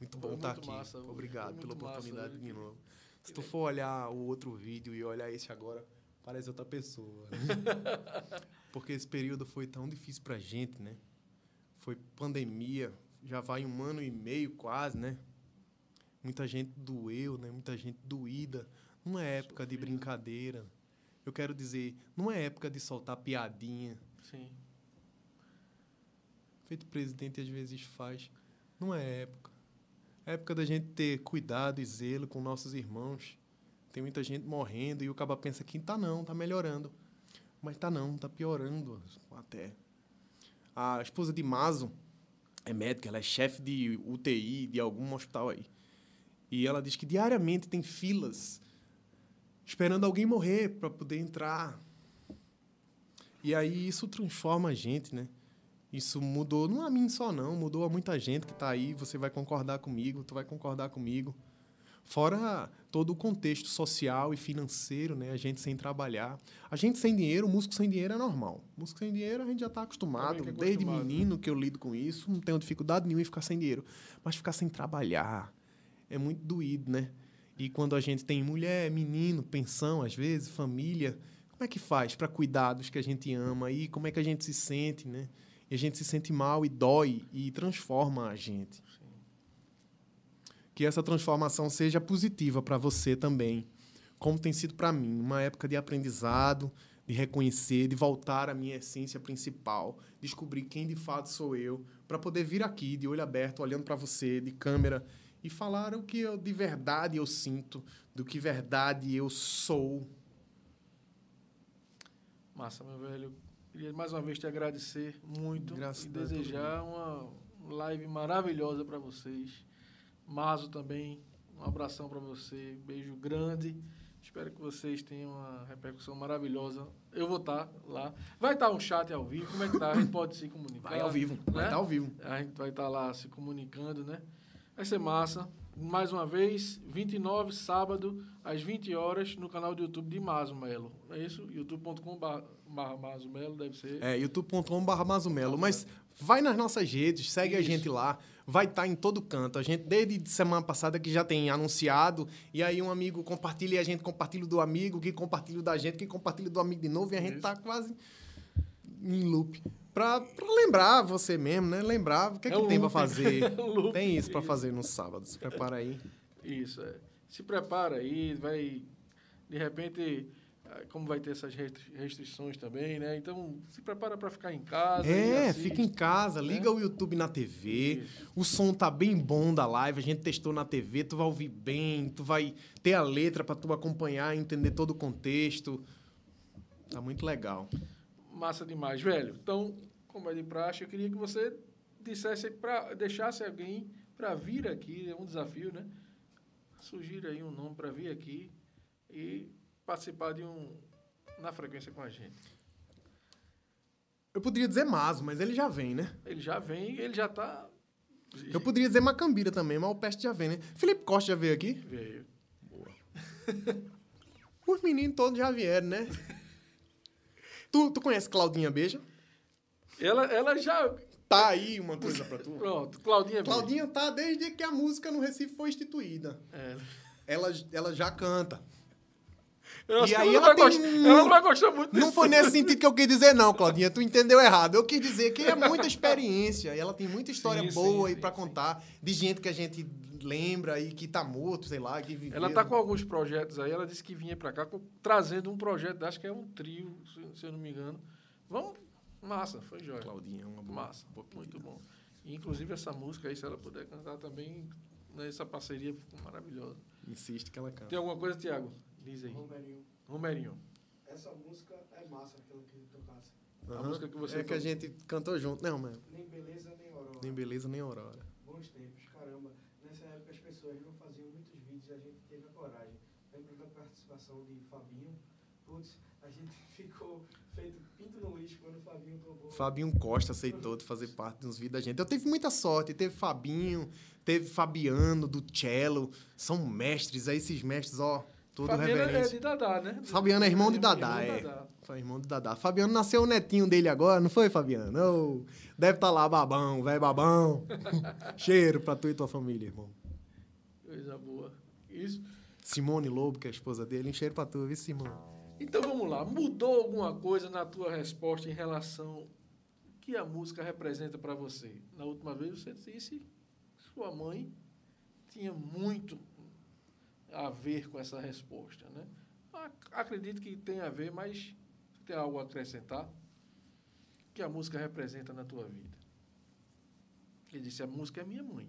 Muito Foi bom estar muito aqui. massa, Obrigado pela massa, oportunidade né? de novo. Se tu for olhar o outro vídeo e olhar esse agora, parece outra pessoa. né? Porque esse período foi tão difícil pra gente, né? Foi pandemia, já vai um ano e meio quase, né? Muita gente doeu, né? Muita gente doída. Não é época de brincadeira. Eu quero dizer, não é época de soltar piadinha. Sim. feito presidente às vezes faz. Não é época. É época da gente ter cuidado e zelo com nossos irmãos. Tem muita gente morrendo e o caba pensa que tá não, tá melhorando. Mas tá não, tá piorando até. A esposa de Mazo é médica, ela é chefe de UTI de algum hospital aí. E ela diz que diariamente tem filas esperando alguém morrer para poder entrar. E aí isso transforma a gente, né? Isso mudou, não a mim só não, mudou a muita gente que tá aí, você vai concordar comigo, tu vai concordar comigo. Fora todo o contexto social e financeiro, né? A gente sem trabalhar. A gente sem dinheiro, o músico sem dinheiro é normal. Músico sem dinheiro a gente já está acostumado. É Desde acostumado, menino que eu lido com isso, não tenho dificuldade nenhuma em ficar sem dinheiro. Mas ficar sem trabalhar é muito doído, né? E quando a gente tem mulher, menino, pensão, às vezes, família, como é que faz para cuidar dos que a gente ama? E como é que a gente se sente, né? E a gente se sente mal e dói e transforma a gente. Que essa transformação seja positiva para você também, como tem sido para mim, uma época de aprendizado, de reconhecer, de voltar à minha essência principal, descobrir quem de fato sou eu, para poder vir aqui de olho aberto, olhando para você, de câmera e falar o que eu, de verdade eu sinto, do que verdade eu sou. Massa, meu velho. Queria mais uma vez te agradecer muito Graças e desejar uma live maravilhosa para vocês. Mazo também, um abração para você, beijo grande. Espero que vocês tenham uma repercussão maravilhosa. Eu vou estar lá. Vai estar um chat ao vivo, como é que tá? A gente pode se comunicar. Vai ao vivo, vai né? estar ao vivo. A gente vai estar lá se comunicando, né? Vai ser massa. Mais uma vez, 29, sábado, às 20 horas, no canal do YouTube de Mazo Melo. É isso? youtube.com.br Mazo Melo, deve ser. É, youtube.com.br Mazumelo. Mas vai nas nossas redes, segue a Isso. gente lá. Vai estar em todo canto. A gente, desde semana passada, que já tem anunciado. E aí um amigo compartilha e a gente compartilha do amigo, que compartilha da gente, que compartilha do amigo de novo. E a gente Isso. tá quase em loop. Pra, pra lembrar você mesmo, né? Lembrar o que, é É que tem loop. fazer. É. Tem isso Isso. fazer no sábado. Se prepara aí. Isso, é. Se prepara aí, vai. De repente, como vai ter essas restri- restrições também, né? Então, se prepara para ficar em casa. É, assiste. fica em casa, né? liga o YouTube na TV. Isso. O som tá bem bom da live, a gente testou na TV, tu vai ouvir bem, tu vai ter a letra pra tu acompanhar, entender todo o contexto. Tá muito legal. Massa demais, velho. Então, como é de praxe, eu queria que você dissesse para deixasse alguém para vir aqui, é um desafio, né? Sugira aí um nome para vir aqui e participar de um na frequência com a gente. Eu poderia dizer Maso, mas ele já vem, né? Ele já vem, ele já tá Eu poderia dizer Macambira também, mas o Peste já vem, né? Felipe Costa já veio aqui? veio. Os meninos todos já vieram, né? tu, tu conhece Claudinha Beija? Ela, ela já Tá aí uma coisa pra tu. pronto, Claudinha. veio. Claudinha tá desde que a música no Recife foi instituída. É. Ela, ela já canta. Eu acho E que aí ela, não ela vai tem gostar, ela não vai gostar muito Não desse- foi nesse sentido que eu quis dizer, não, Claudinha. Tu entendeu errado. Eu quis dizer que é muita experiência. E ela tem muita história Sim, boa aí sim, pra sim. contar. De gente que a gente lembra e que tá morto, sei lá, que viveu. Ela tá com alguns projetos aí. Ela disse que vinha pra cá com- trazendo um projeto, acho que é um trio, se, se eu não me engano. Vamos. Massa, foi jóia. Claudinha, uma boa. Massa, boa muito bom. E, inclusive essa música aí, se ela puder cantar também, né, essa parceria ficou maravilhosa. Insiste que ela canta. Tem alguma coisa, Tiago? Diz aí. Romerinho, Romerinho. essa música é massa, aquela que ele tocasse. A Aham. música que você É que a gente cantou junto, né, Romero? Nem beleza, nem aurora. Nem beleza, nem aurora. Bons tempos, caramba. pessoas não faziam muitos vídeos, a gente teve a coragem. Lembro da participação de Fabinho. Putz, a gente ficou feito pinto no lixo quando o Fabinho topou. Fabinho Costa aceitou de fazer parte dos vídeos da gente. Eu tive muita sorte. Teve Fabinho, teve Fabiano do cello. São mestres, aí esses mestres, ó, todo Fabiano é reverente. de Dadá, né? Fabiano é irmão de Irmão Dadá, é. Dadá. Foi irmão de Dadá. Fabiano nasceu o netinho dele agora, não foi, Fabiano? Ô, deve estar lá babão, velho babão. Cheiro pra tu e tua família, irmão. Coisa boa. Isso. Simone Lobo, que é a esposa dele, um cheiro pra tu, viu, Simone? Então vamos lá. Mudou alguma coisa na tua resposta em relação ao que a música representa para você? Na última vez você disse que sua mãe tinha muito a ver com essa resposta, né? Ac- Acredito que tem a ver, mas tem algo a acrescentar? Que a música representa na tua vida? Ele disse, a música é minha mãe.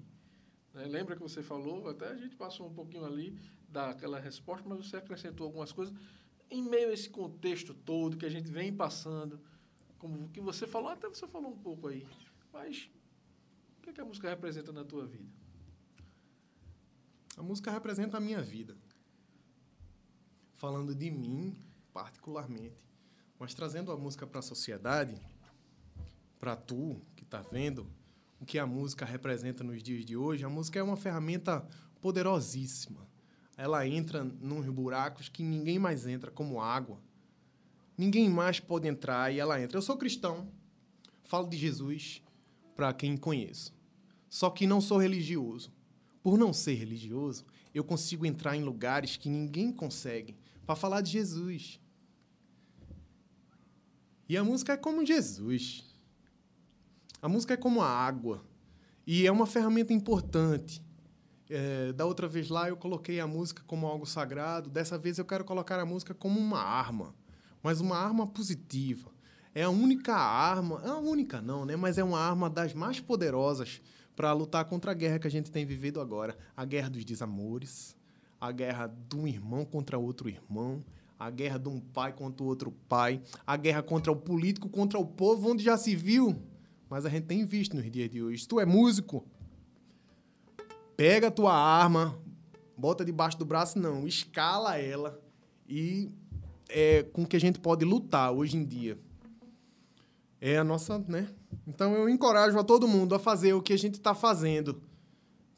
Né? Lembra que você falou, até a gente passou um pouquinho ali daquela resposta, mas você acrescentou algumas coisas em meio a esse contexto todo que a gente vem passando, como que você falou, até você falou um pouco aí, mas o que, é que a música representa na tua vida? A música representa a minha vida. Falando de mim, particularmente, mas trazendo a música para a sociedade, para tu que está vendo o que a música representa nos dias de hoje, a música é uma ferramenta poderosíssima. Ela entra nos buracos que ninguém mais entra, como água. Ninguém mais pode entrar e ela entra. Eu sou cristão, falo de Jesus para quem conheço. Só que não sou religioso. Por não ser religioso, eu consigo entrar em lugares que ninguém consegue para falar de Jesus. E a música é como Jesus. A música é como a água. E é uma ferramenta importante. É, da outra vez lá eu coloquei a música como algo sagrado. Dessa vez eu quero colocar a música como uma arma. Mas uma arma positiva. É a única arma. É a única não, né? Mas é uma arma das mais poderosas para lutar contra a guerra que a gente tem vivido agora. A guerra dos desamores. A guerra de um irmão contra outro irmão. A guerra de um pai contra o outro pai. A guerra contra o político contra o povo, onde já se viu. Mas a gente tem visto nos dias de hoje. Tu é músico, pega a tua arma, bota debaixo do braço, não, escala ela e é com que a gente pode lutar hoje em dia. É a nossa, né? Então eu encorajo a todo mundo a fazer o que a gente está fazendo,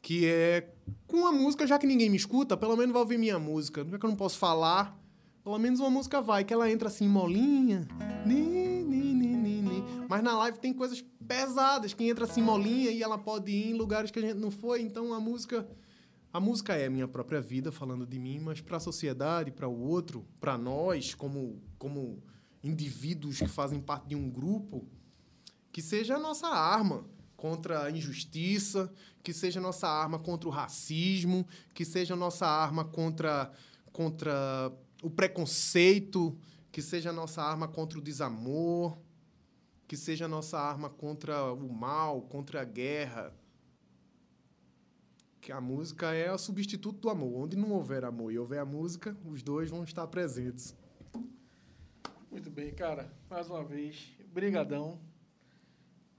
que é com a música, já que ninguém me escuta, pelo menos vai ouvir minha música. Já que eu não posso falar, pelo menos uma música vai, que ela entra assim molinha. Ni, ni, ni, ni, ni. Mas na live tem coisas pesadas que entra assim molinha e ela pode ir em lugares que a gente não foi. Então a música, a música é a minha própria vida falando de mim, mas para a sociedade, para o outro, para nós como como indivíduos que fazem parte de um grupo, que seja a nossa arma contra a injustiça, que seja a nossa arma contra o racismo, que seja a nossa arma contra contra o preconceito, que seja a nossa arma contra o desamor, que seja a nossa arma contra o mal, contra a guerra. Que a música é o substituto do amor. Onde não houver amor e houver a música, os dois vão estar presentes. Muito bem, cara. Mais uma vez, brigadão.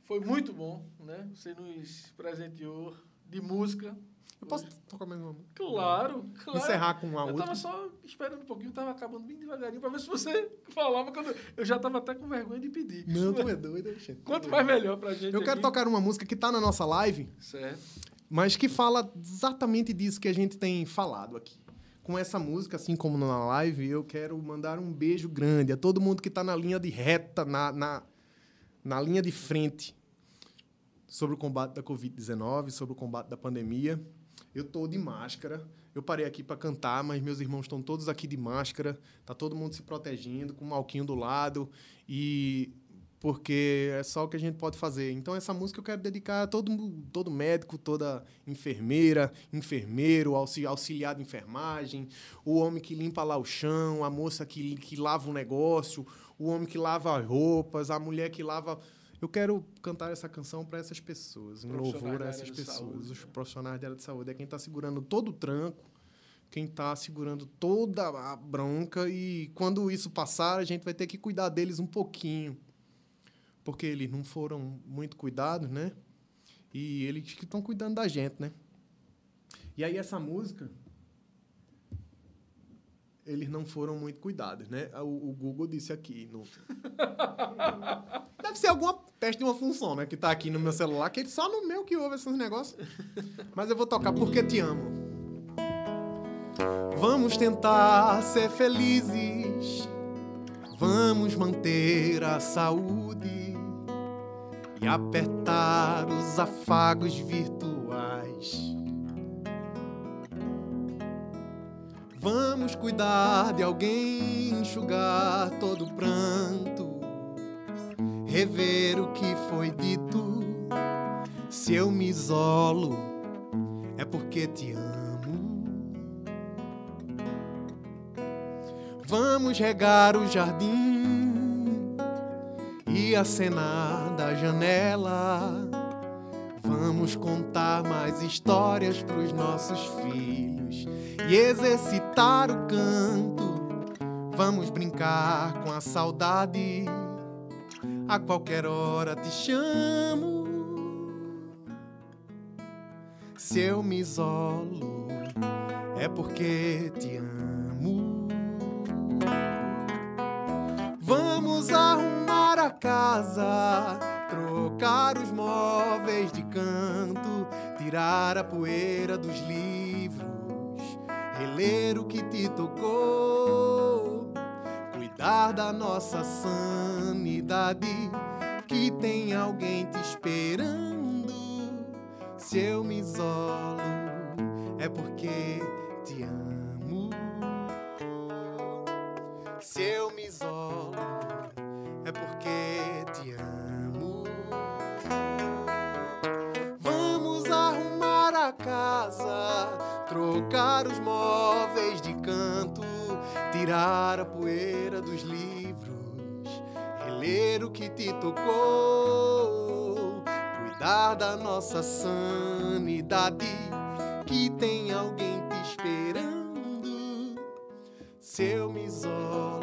Foi muito bom, né? Você nos presenteou de música. Eu posso tocar mais uma música? Claro, claro. Encerrar com uma eu outra? tava só esperando um pouquinho, tava acabando bem devagarinho pra ver se você falava quando eu já tava até com vergonha de pedir. Não, tu é doido, gente. Quanto mais melhor pra gente. Eu quero aqui. tocar uma música que tá na nossa live, Certo. mas que fala exatamente disso que a gente tem falado aqui. Com essa música, assim como na live, eu quero mandar um beijo grande a todo mundo que está na linha de reta, na, na, na linha de frente sobre o combate da Covid-19, sobre o combate da pandemia. Eu tô de máscara. Eu parei aqui para cantar, mas meus irmãos estão todos aqui de máscara. Tá todo mundo se protegendo, com um malquinho do lado. E porque é só o que a gente pode fazer. Então essa música eu quero dedicar a todo todo médico, toda enfermeira, enfermeiro, auxi- auxiliar de enfermagem, o homem que limpa lá o chão, a moça que, que lava um negócio, o homem que lava as roupas, a mulher que lava eu quero cantar essa canção para essas pessoas, em louvor a essas pessoas, saúde, os né? profissionais da área de saúde. É quem está segurando todo o tranco, quem está segurando toda a bronca e quando isso passar, a gente vai ter que cuidar deles um pouquinho, porque eles não foram muito cuidados, né? E eles que estão cuidando da gente, né? E aí essa música eles não foram muito cuidados, né? O, o Google disse aqui no Deve ser alguma teste de uma função, né, que tá aqui no meu celular, que é só no meu que ouve esses negócios. Mas eu vou tocar porque te amo. Vamos tentar ser felizes. Vamos manter a saúde e apertar os afagos virtuais. Vamos cuidar de alguém, enxugar todo pranto, rever o que foi dito. Se eu me isolo, é porque te amo. Vamos regar o jardim e acenar da janela. Vamos contar mais histórias pros nossos filhos e exercitar o canto. Vamos brincar com a saudade. A qualquer hora te chamo. Se eu me isolo, é porque te amo. Vamos arrumar a casa, trocar os móveis de canto, tirar a poeira dos livros, reler o que te tocou, cuidar da nossa sanidade, que tem alguém te esperando. Se eu me isolo, é porque te amo. Se eu me isolo, é porque te amo. Vamos arrumar a casa, trocar os móveis de canto, tirar a poeira dos livros, reler o que te tocou, cuidar da nossa sanidade, que tem alguém te esperando. Se eu me isolo,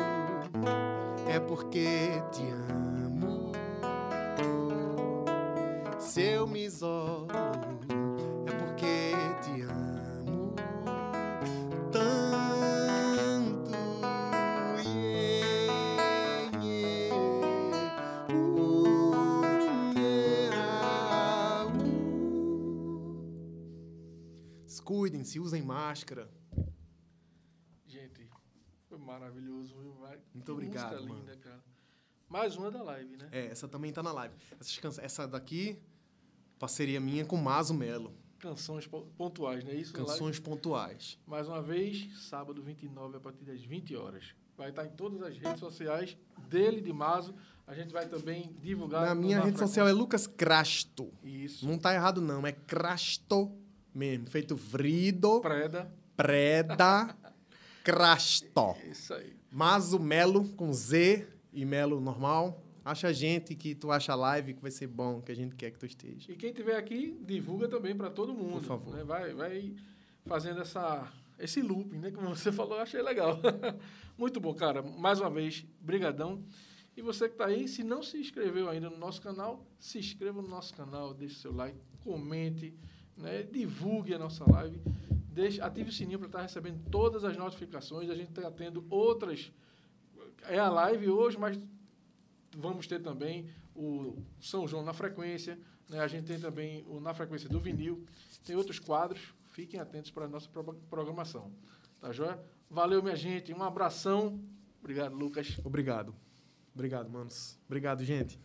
é porque te amo. Se eu me isolo, Se Cuidem, se usem máscara. Gente, foi maravilhoso. viu? Vai- Muito que obrigado, Música mano. linda, cara. Mais uma da live, né? É, essa também tá na live. Canções, essa daqui, parceria minha com Mazo Melo. Canções po- pontuais, não é isso? Canções pontuais. Mais uma vez, sábado 29, a partir das 20 horas. Vai estar em todas as redes sociais dele, de Mazo. A gente vai também divulgar. Na minha rede social é Lucas Crasto. Isso. Não tá errado, não. É Crasto mesmo. Feito vrido, Preda. preda, Crasto. Isso aí. Mazo Melo, com Z e Melo normal. Acha a gente que tu acha a live que vai ser bom, que a gente quer que tu esteja. E quem tiver aqui, divulga também para todo mundo. Por favor. né? Vai, vai fazendo essa, esse looping, né? Como você falou, eu achei legal. Muito bom, cara. Mais uma vez, brigadão. E você que está aí, se não se inscreveu ainda no nosso canal, se inscreva no nosso canal, deixe seu like, comente, né? divulgue a nossa live, deixe, ative o sininho para estar recebendo todas as notificações. A gente está tendo outras. É a live hoje, mas vamos ter também o São João na frequência, né? a gente tem também o na frequência do vinil, tem outros quadros, fiquem atentos para a nossa pro- programação. Tá joia? Valeu, minha gente, um abração. Obrigado, Lucas. Obrigado. Obrigado, manos. Obrigado, gente.